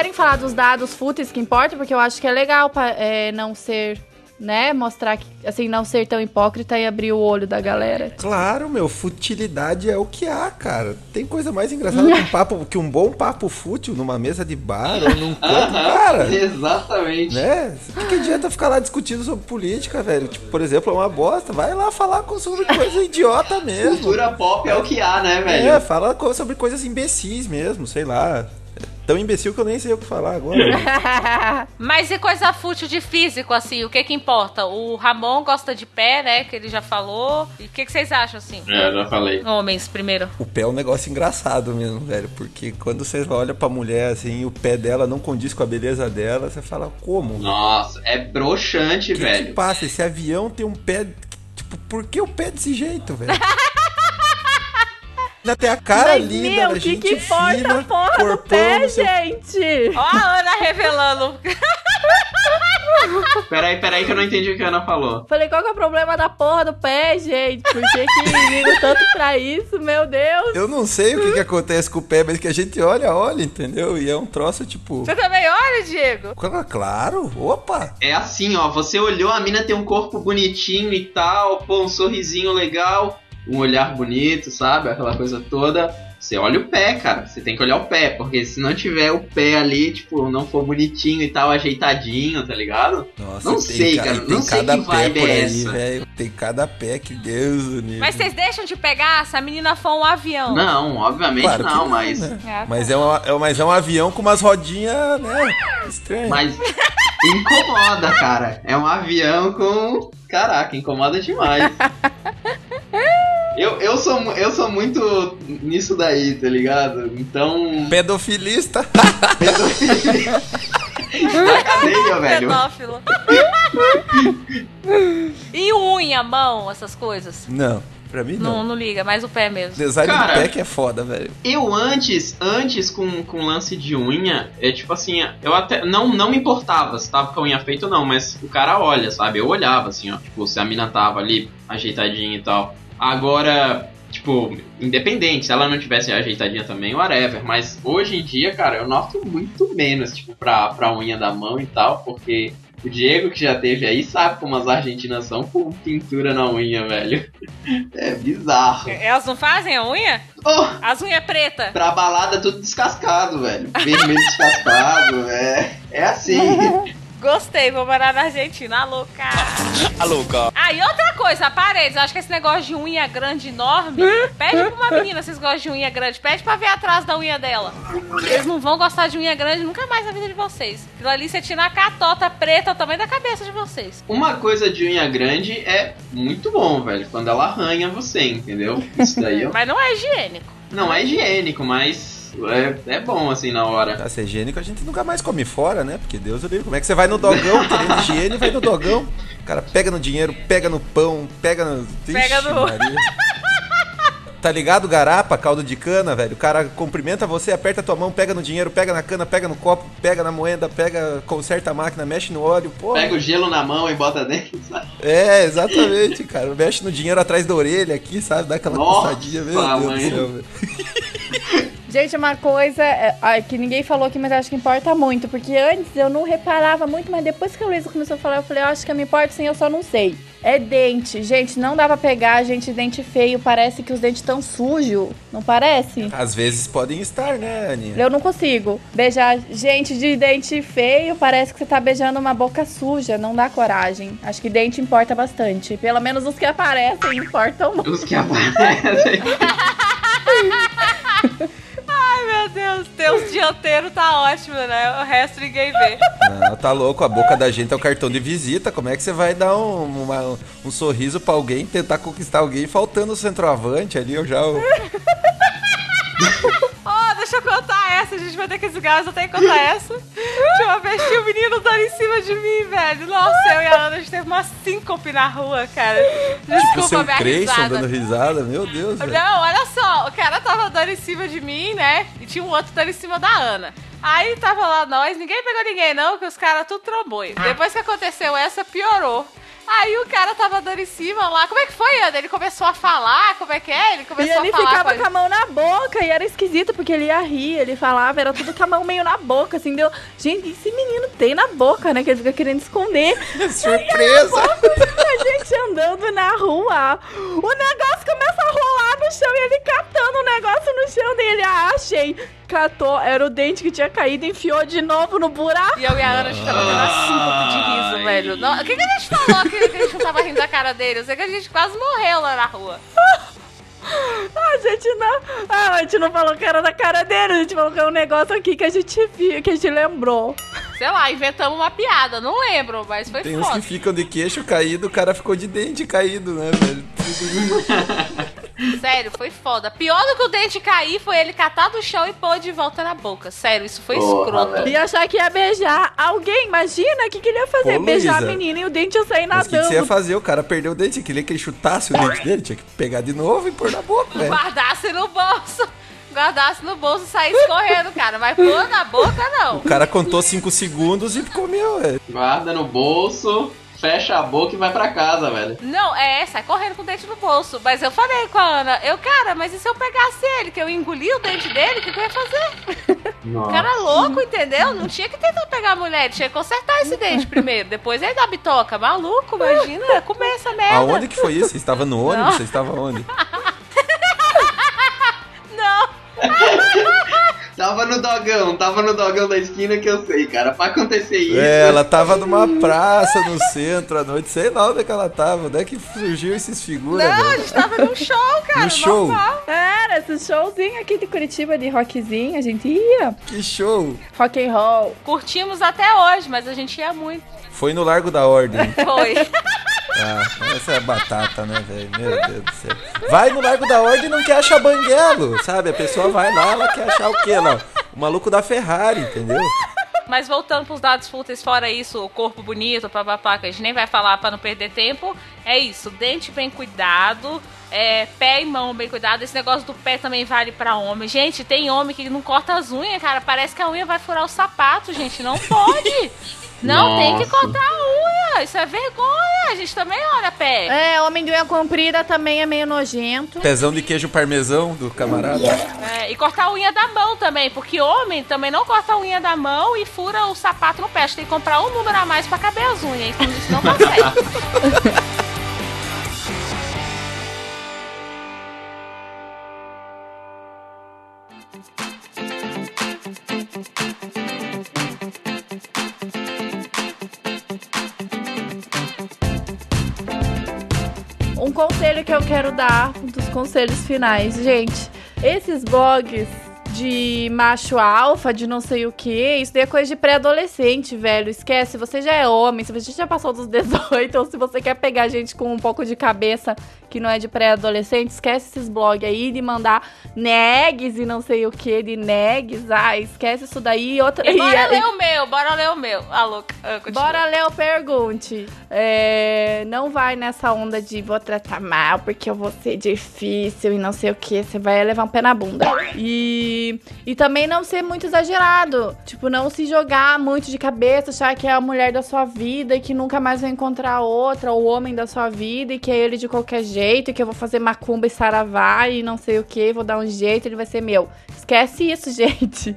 Querem falar dos dados fúteis que importam? Porque eu acho que é legal pra, é, não ser, né, mostrar que, assim, não ser tão hipócrita e abrir o olho da galera. Claro, meu, futilidade é o que há, cara. Tem coisa mais engraçada que um <laughs> papo, que um bom papo fútil numa mesa de bar ou num canto, cara. <laughs> Exatamente. Né? O que, que adianta ficar lá discutindo sobre política, velho? Tipo, por exemplo, é uma bosta. Vai lá falar com- sobre coisa idiota mesmo. Cultura pop é o que há, né, velho? É, fala sobre coisas imbecis mesmo, sei lá. É tão imbecil que eu nem sei o que falar agora. <laughs> Mas e coisa fútil de físico, assim, o que que importa? O Ramon gosta de pé, né, que ele já falou. E o que que vocês acham, assim? É, eu já falei. Homens, primeiro. O pé é um negócio engraçado mesmo, velho. Porque quando você olha pra mulher assim e o pé dela não condiz com a beleza dela, você fala, como? Nossa, é broxante, O que, que velho. passa? Esse avião tem um pé. Tipo, por que o pé desse jeito, velho? <laughs> Ainda tem a cara Mas, linda meu, da o que gente que importa fina, a porra do pé, seu... gente? Ó a Ana revelando. <laughs> Peraí, peraí que eu não entendi o que a Ana falou. Falei, qual que é o problema da porra do pé, gente? Por que que ligo tanto pra isso, meu Deus? Eu não sei o que, que acontece com o pé, mas que a gente olha, olha, entendeu? E é um troço tipo. Você também olha, Diego? Claro, Claro, opa! É assim, ó, você olhou, a mina tem um corpo bonitinho e tal, pô, um sorrisinho legal, um olhar bonito, sabe? Aquela coisa toda. Você olha o pé, cara. Você tem que olhar o pé, porque se não tiver o pé ali, tipo, não for bonitinho e tal, ajeitadinho, tá ligado? Nossa, Não tem sei, ca- cara, Tem não sei cada que pé vibe por é aí, essa. velho. Tem cada pé que Deus unido. Mas vocês deixam de pegar se a menina for um avião? Não, obviamente Claro que não, mas. né? Ah, tá. Mas é, um, é, mas é um avião com umas rodinhas, né? Estranho. Mas incomoda, cara. É um avião com. Caraca, incomoda demais. <laughs> Eu, eu, sou, eu sou muito nisso daí, tá ligado? Então. Pedofilista. Na <laughs> cadeia, velho. Pedófilo. e unha, mão, essas coisas? Não, pra mim Não, não. não liga, mais o pé mesmo. Design Cara. do pé que é foda, velho. Eu antes, antes com, com lance de unha, é tipo assim, eu até não, não me importava se tava com a unha feita ou não, mas o cara olha, sabe? Eu olhava assim, ó, tipo, se a mina tava ali ajeitadinha e tal. Agora, tipo, independente, se ela não tivesse ajeitadinha também, whatever, mas hoje em dia, cara, eu noto muito menos, tipo, pra, pra unha da mão e tal, porque o Diego que já teve aí sabe como as argentinas são com pintura na unha, velho. <laughs> É bizarro. Elas não fazem a unha? Oh, As unhas preta. pra balada tudo descascado, velho. Vermelho descascado, é. É assim. <laughs> Gostei, vou morar na Argentina. Alô, cara. <laughs> Alô, cara. Ah, e outra coisa, paredes. Acho que esse negócio de unha grande enorme. Pede pra uma menina se vocês gostam de unha grande. Pede pra ver atrás da unha dela. Eles não vão gostar de unha grande nunca mais na vida de vocês. Aquilo ali você tira a catota preta, é o tamanho da cabeça de vocês. Uma coisa de unha grande é muito bom, velho. Quando ela arranha você, entendeu? Isso daí eu- <laughs> Mas não é higiênico. não é higiênico, mas é, é bom assim na hora. Pra ser higiênico, a gente nunca mais come fora, né? Porque Deus o livre. Como é que você vai no dogão querendo higiene vai no dogão? O cara pega no dinheiro, pega no pão, pega no. Pega Ixi, no- Maria. Tá ligado, garapa, caldo de cana, velho? O cara cumprimenta você, aperta tua mão, pega no dinheiro, pega na cana, pega no copo, pega na moeda, pega, conserta a máquina, mexe no óleo, pô. Pega o gelo na mão e bota dentro, sabe? É, exatamente, cara. Mexe no dinheiro atrás da orelha aqui, sabe? Dá aquela Nossa, coçadinha, meu Deus mãe. do céu, velho. <laughs> Gente, uma coisa é, ai, que ninguém falou aqui, mas acho que importa muito. Porque antes eu não reparava muito, mas depois que a Luísa começou a falar, eu falei, eu acho que eu me importo sim, eu só não sei. É dente. Gente, não dá pra pegar, gente, dente feio. Parece que os dentes tão sujos. Não parece? Às vezes podem estar, né, Aninha? Eu não consigo. Beijar gente de dente feio, parece que você tá beijando uma boca suja. Não dá coragem. Acho que dente importa bastante. Pelo menos os que aparecem importam muito. Os que aparecem. <laughs> <laughs> Ai, meu Deus. Deus dianteiro tá ótimo, né? O resto ninguém vê. Não, tá louco, a boca da gente é o cartão de visita. Como é que você vai dar um, uma- um sorriso pra alguém, tentar conquistar alguém, faltando o centroavante ali, eu já. <laughs> Deixa eu contar essa. A gente vai ter que desligar, eu tenho que contar <laughs> essa. Tinha uma vez tinha um menino dando em cima de mim, velho. Nossa, eu e a Ana, a gente teve uma síncope na rua, cara. Tipo Desculpa a minha Creyson risada. dando risada, meu Deus, velho. Não, olha só, o cara tava dando em cima de mim, né? E tinha um outro dando em cima da Ana. Aí tava lá nós, ninguém pegou ninguém não, que os caras tudo trombou. Depois que aconteceu essa, piorou. Aí o cara tava dando em cima lá. Como é que foi, Ana? Ele começou a falar, como é que é? Ele E começou ele a falar. ficava com a mão na boca e era esquisito porque ele ia rir, ele falava, era tudo com a mão meio na boca, assim, deu. Gente, esse menino tem na boca, né? Que ele fica querendo esconder. <laughs> Surpresa! A gente andando na rua, o negócio começa a rolar no chão e ele catando o negócio no chão dele. Ah, achei. Catou, era o dente que tinha caído, enfiou de novo no buraco. E eu e a Ana, a gente tava tendo uma síncope de riso, velho. Não, o que, que a gente falou que, que a gente não tava rindo da cara dele? Eu sei que a gente quase morreu lá na rua. <laughs> A gente não. A gente não falou que era da cara dele, a gente falou que é um negócio aqui que a gente viu, que a gente lembrou. Sei lá, inventamos uma piada, não lembro, mas foi Tem uns foda. que ficam de queixo caído, o cara ficou de dente caído, né, velho? <laughs> Sério, foi foda. Pior do que o dente cair foi ele catar do chão e pôr de volta na boca. Sério, isso foi Porra, escroto. velho. E achar que ia beijar alguém, imagina o que, que ele ia fazer? Ô, beijar a Luísa. menina e o dente ia sair Mas o que, que nadando. você ia fazer? O cara perdeu o dente, queria que ele chutasse o dente dele, tinha que pegar de novo e pôr na boca, velho. Guardasse no bolso. Guardasse no bolso e saísse correndo, cara. Mas pôr na boca, não. O cara contou 5 segundos e comeu, velho. Guarda no bolso, fecha a boca e vai pra casa, velho. Não, é, sai correndo com o dente no bolso. Mas eu falei com a Ana, eu, cara, mas e se eu pegasse ele, que eu engoli o dente dele, o que, que eu ia fazer? O <laughs> Nossa. cara louco, entendeu? Não tinha que tentar pegar a mulher, tinha que consertar esse dente primeiro. Depois aí dá bitoca. Maluco, imagina, <laughs> comer essa merda. Aonde que foi isso? Você estava no ônibus? Você estava onde? <laughs> Não. Tava no dogão, tava no dogão da esquina que eu sei, cara. Pra acontecer isso. É, ela tava numa praça no centro à noite, sei lá onde é que ela tava, onde é que surgiu esses figuras, Não, a velho? gente tava num show, <laughs> cara. No show? normal. Era esse showzinho aqui de Curitiba de rockzinho, a gente ia. Que show! Rock and roll. Curtimos até hoje, mas a gente ia muito. Foi no Largo da Ordem. Foi. <laughs> Ah, essa é batata, né, velho? Meu Deus do céu. Vai no Largo da Ordem e não quer achar banguelo, sabe? A pessoa vai lá, ela quer achar o quê, lá? O maluco da Ferrari, entendeu? Mas voltando pros dados fúteis, fora isso, o corpo bonito, papapá, que a gente nem vai falar pra não perder tempo, é isso, dente bem cuidado, é, pé e mão bem cuidado, esse negócio do pé também vale pra homem. Gente, tem homem que não corta as unhas, cara, parece que a unha vai furar o sapato, gente, não pode. Não, tem que Nossa. cortar a unha, isso é vergonha, a gente também olha pé. É, homem de unha comprida também é meio nojento. Pezão de queijo parmesão do camarada. É, e cortar a unha da mão também, porque homem também não corta a unha da mão e fura o sapato no pé. Acho que tem que comprar um número a mais pra caber as unhas, então isso não consegue. <laughs> conselho que eu quero dar, um dos conselhos finais. Gente, esses blogs de macho alfa, de não sei o que, isso daí é coisa de pré-adolescente, velho. Esquece, se você já é homem, se você já passou dos <laughs> 18, ou se você quer pegar gente com um pouco de cabeça que não é de pré-adolescente, esquece esses blogs aí de mandar negs e não sei o que, de negs. Ah, esquece isso daí. Outra, E bora e- ler o meu, bora ler o meu. Ah, louca. Ah. Bora, Léo, pergunte. É, não vai nessa onda de vou tratar mal porque eu vou ser difícil e não sei o que. Você vai levar um pé na bunda. E, e também não ser muito exagerado. Tipo, não se jogar muito de cabeça, achar que é a mulher da sua vida e que nunca mais vai encontrar outra, o homem da sua vida e que é ele de qualquer jeito e que eu vou fazer macumba e saravá e não sei o que, vou dar um jeito, ele vai ser meu. Esquece isso, <laughs> gente.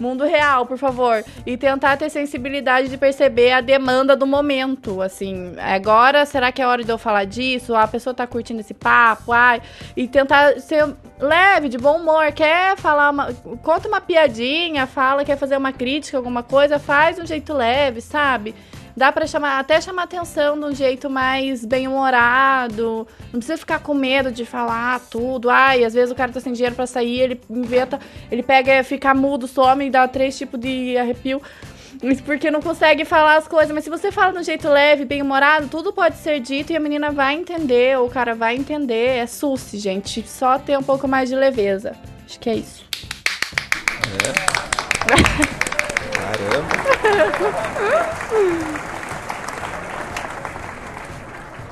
Mundo real, por favor. E tentar ter sensibilidade de perceber a demanda do momento. Assim, agora será que é hora de eu falar disso? A pessoa tá curtindo esse papo, ai. E tentar ser leve, de bom humor. Quer falar uma. Conta uma piadinha, fala, quer fazer uma crítica, alguma coisa, faz um jeito leve, sabe? Dá pra chamar, até chamar atenção de um jeito mais bem-humorado. Não precisa ficar com medo de falar tudo. Ai, às vezes o cara tá sem dinheiro pra sair, ele inventa, ele pega, fica mudo, some e dá três tipos de arrepio. Isso porque não consegue falar as coisas. Mas se você fala de um jeito leve, bem-humorado, tudo pode ser dito e a menina vai entender, ou o cara vai entender. É suci, gente. Só ter um pouco mais de leveza. Acho que é isso. <laughs> Caramba.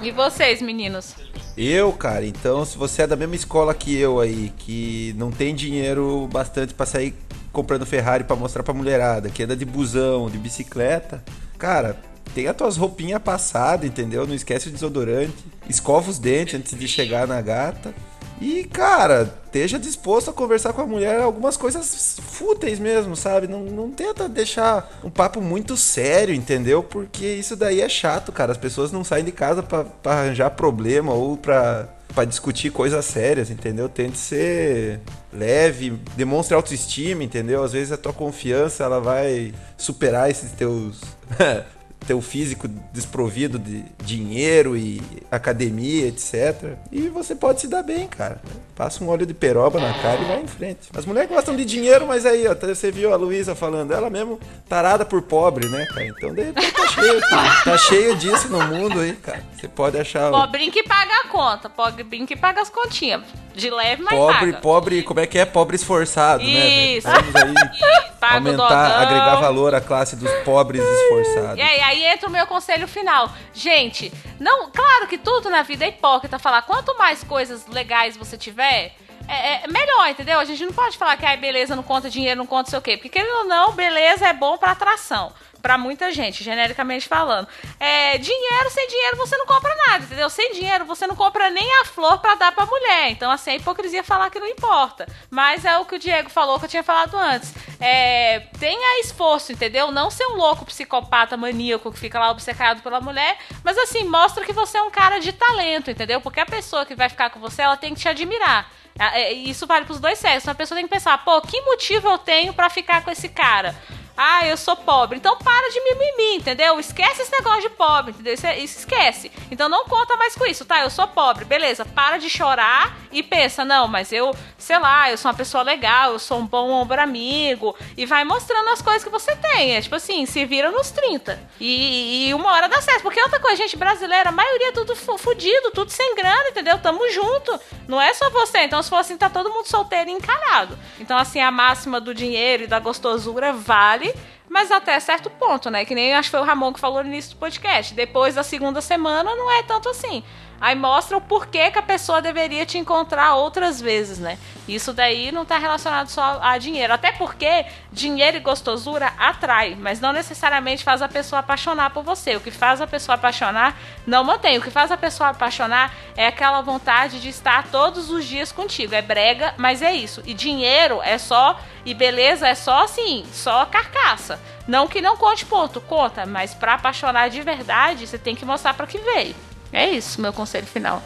E vocês, meninos? Eu, cara, então se você é da mesma escola que eu aí, que não tem dinheiro bastante pra sair comprando Ferrari pra mostrar pra mulherada, que anda de busão, de bicicleta, cara, tem as tuas roupinhas passadas, entendeu? Não esquece o desodorante, escova os dentes antes de chegar na gata. E, cara, esteja disposto a conversar com a mulher algumas coisas fúteis mesmo, sabe? Não, não tenta deixar um papo muito sério, entendeu? Porque isso daí é chato, cara. As pessoas não saem de casa pra arranjar problema ou pra, pra discutir coisas sérias, entendeu? Tente ser leve, demonstre autoestima, entendeu? Às vezes a tua confiança ela vai superar esses teus <laughs> teu físico desprovido de dinheiro e academia, etc. E você pode se dar bem, cara. Passa um óleo de peroba na cara e vai em frente. As mulheres gostam de dinheiro, mas aí, ó, você viu a Luísa falando, ela mesmo tarada por pobre, né, cara? Então, de repente, tá cheio, tá cheio disso no mundo aí, cara. Você pode achar... Pobrinho que paga a conta, pobrinho que paga as continhas. De leve, mas Pobre, paga. pobre, como é que é? Pobre esforçado, né? Isso. Vamos aí <laughs> Paga o aumentar, agregar valor à classe dos pobres esforçados. E aí, aí entra o meu conselho final. Gente, não, claro que tudo na vida é hipócrita falar quanto mais coisas legais você tiver, é, é melhor, entendeu? A gente não pode falar que ai, beleza não conta dinheiro, não conta sei o quê. Porque querendo ou não, beleza é bom pra atração. Pra muita gente, genericamente falando. É, dinheiro, sem dinheiro você não compra nada, entendeu? Sem dinheiro você não compra nem a flor pra dar pra mulher. Então, assim, é hipocrisia falar que não importa. Mas é o que o Diego falou, que eu tinha falado antes. É, tenha esforço, entendeu? Não ser um louco psicopata maníaco que fica lá obcecado pela mulher, mas assim, mostra que você é um cara de talento, entendeu? Porque a pessoa que vai ficar com você, ela tem que te admirar. Ah, é, Isso vale pros dois sexos. A pessoa tem que pensar, pô, que motivo eu tenho pra ficar com esse cara? Ah, eu sou pobre. Então para de mimimi, entendeu? Esquece esse negócio de pobre, entendeu? Isso, é- isso esquece. Então não conta mais com isso, tá? Eu sou pobre, beleza. Para de chorar e pensa, não, mas eu, sei lá, eu sou uma pessoa legal, eu sou um bom ombro amigo. E vai mostrando as coisas que você tem. É tipo assim, se vira nos 30. E, e uma hora dá certo. Porque outra coisa, gente brasileira, a maioria é tudo fu- fudido, tudo sem grana, entendeu? Tamo junto. Não é só você. Então, se for assim, tá todo mundo solteiro e encalhado. Então, assim, a máxima do dinheiro e da gostosura vale. Mas até certo ponto, né? Que nem acho que foi o Ramon que falou no início do podcast. Depois da segunda semana não é tanto assim. Aí mostra o porquê que a pessoa deveria te encontrar outras vezes, né? Isso daí não tá relacionado só a dinheiro. Até porque dinheiro e gostosura atrai, mas não necessariamente faz a pessoa apaixonar por você. O que faz a pessoa apaixonar não mantém. O que faz a pessoa apaixonar é aquela vontade de estar todos os dias contigo. É brega, mas é isso. E dinheiro é só. E beleza é só assim, só carcaça. Não que não conte ponto, conta, mas pra apaixonar de verdade, você tem que mostrar pra que veio. É isso, meu conselho final.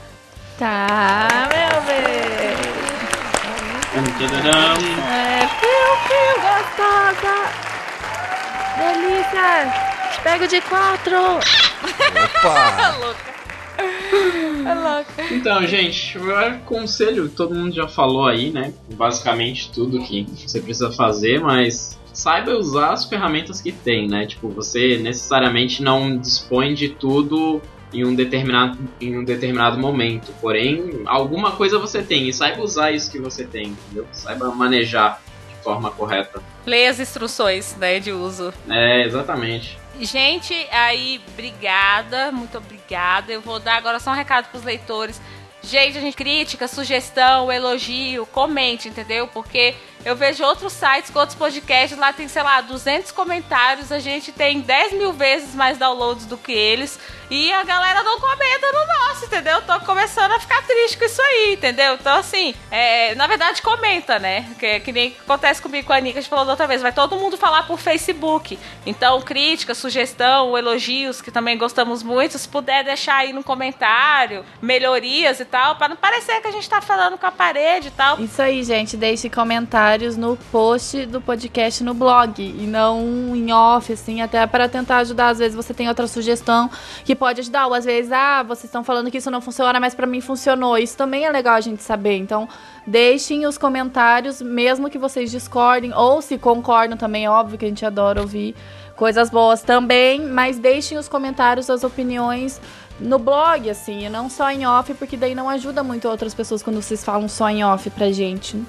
Tá, meu bem. É, piu, piu, gostosa. Delícia. Pega de quatro. Opa! <laughs> É louca. Então, gente, o meu conselho, todo mundo já falou aí, né? Basicamente tudo que você precisa fazer, mas saiba usar as ferramentas que tem, né? Tipo, você necessariamente não dispõe de tudo em um determinado, em um determinado momento. Porém, alguma coisa você tem e saiba usar isso que você tem, entendeu? Saiba manejar de forma correta. Leia as instruções né, de uso. É, exatamente. Gente, aí, obrigada, muito obrigada. Eu vou dar agora só um recado pros leitores. Gente, a gente crítica, sugestão, elogio, comente, entendeu? Porque eu vejo outros sites com outros podcasts, lá tem, sei lá, 200 comentários, a gente tem 10 mil vezes mais downloads do que eles, e a galera não comenta no nosso, entendeu? Tô começando a ficar triste com isso aí, entendeu? Então, assim, é, na verdade, comenta, né? Que, que nem acontece comigo com a Nika, a gente falou da outra vez, vai todo mundo falar por Facebook. Então, crítica, sugestão, elogios, que também gostamos muito, se puder deixar aí no comentário, melhorias e tal, pra não parecer que a gente tá falando com a parede e tal. Isso aí, gente. Deixe comentários no post do podcast no blog e não em off, assim, até para tentar ajudar. Às vezes você tem outra sugestão que pode ajudar, ou às vezes, ah, vocês estão falando que isso não funciona, mas para mim funcionou. Isso também é legal a gente saber. Então, deixem os comentários, mesmo que vocês discordem, ou se concordam também, é óbvio que a gente adora ouvir coisas boas também, mas deixem os comentários, as opiniões no blog, assim, e não só em off, porque daí não ajuda muito outras pessoas quando vocês falam só em off pra gente.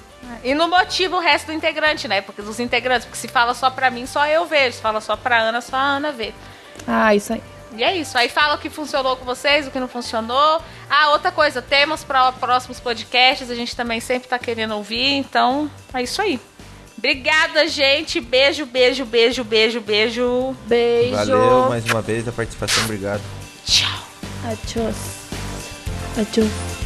E não motiva o resto do integrante, né? Porque dos integrantes, porque se fala só pra mim, só eu vejo. Se fala só pra Ana, só a Ana vê. Ah, isso aí. E é isso. Aí fala o que funcionou com vocês, o que não funcionou. Ah, outra coisa, temas para próximos podcasts, a gente também sempre tá querendo ouvir, então é isso aí. Obrigada, gente. Beijo, beijo, beijo, beijo, beijo. Beijo. Valeu mais uma vez a participação, obrigado. Tchau. Adiós. Adiós.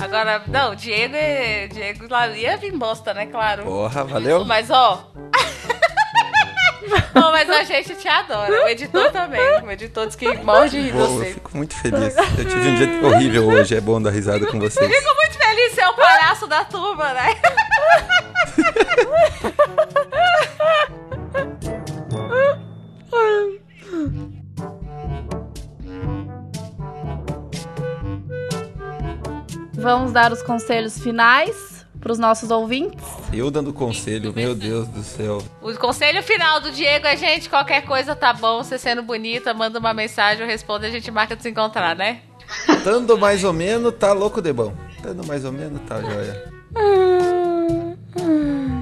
Agora, não, Diego é. Diego lá ia vir bosta, né? Claro. Porra, valeu? Mas, ó. <laughs> Não, mas a gente te adora. O editor também. O editor diz que morre de rir eu fico muito feliz. Eu tive um dia horrível hoje, é bom dar risada com vocês. Fico muito feliz ser o palhaço da turma, né? <laughs> Vamos dar os conselhos finais pros nossos ouvintes. Eu dando conselho, meu Deus do céu. O conselho final do Diego é, gente, qualquer coisa tá bom, você sendo bonita, manda uma mensagem, eu respondo e a gente marca de se encontrar, né? Tando mais ou menos, tá louco de bom. Tando mais ou menos, tá joia. <laughs>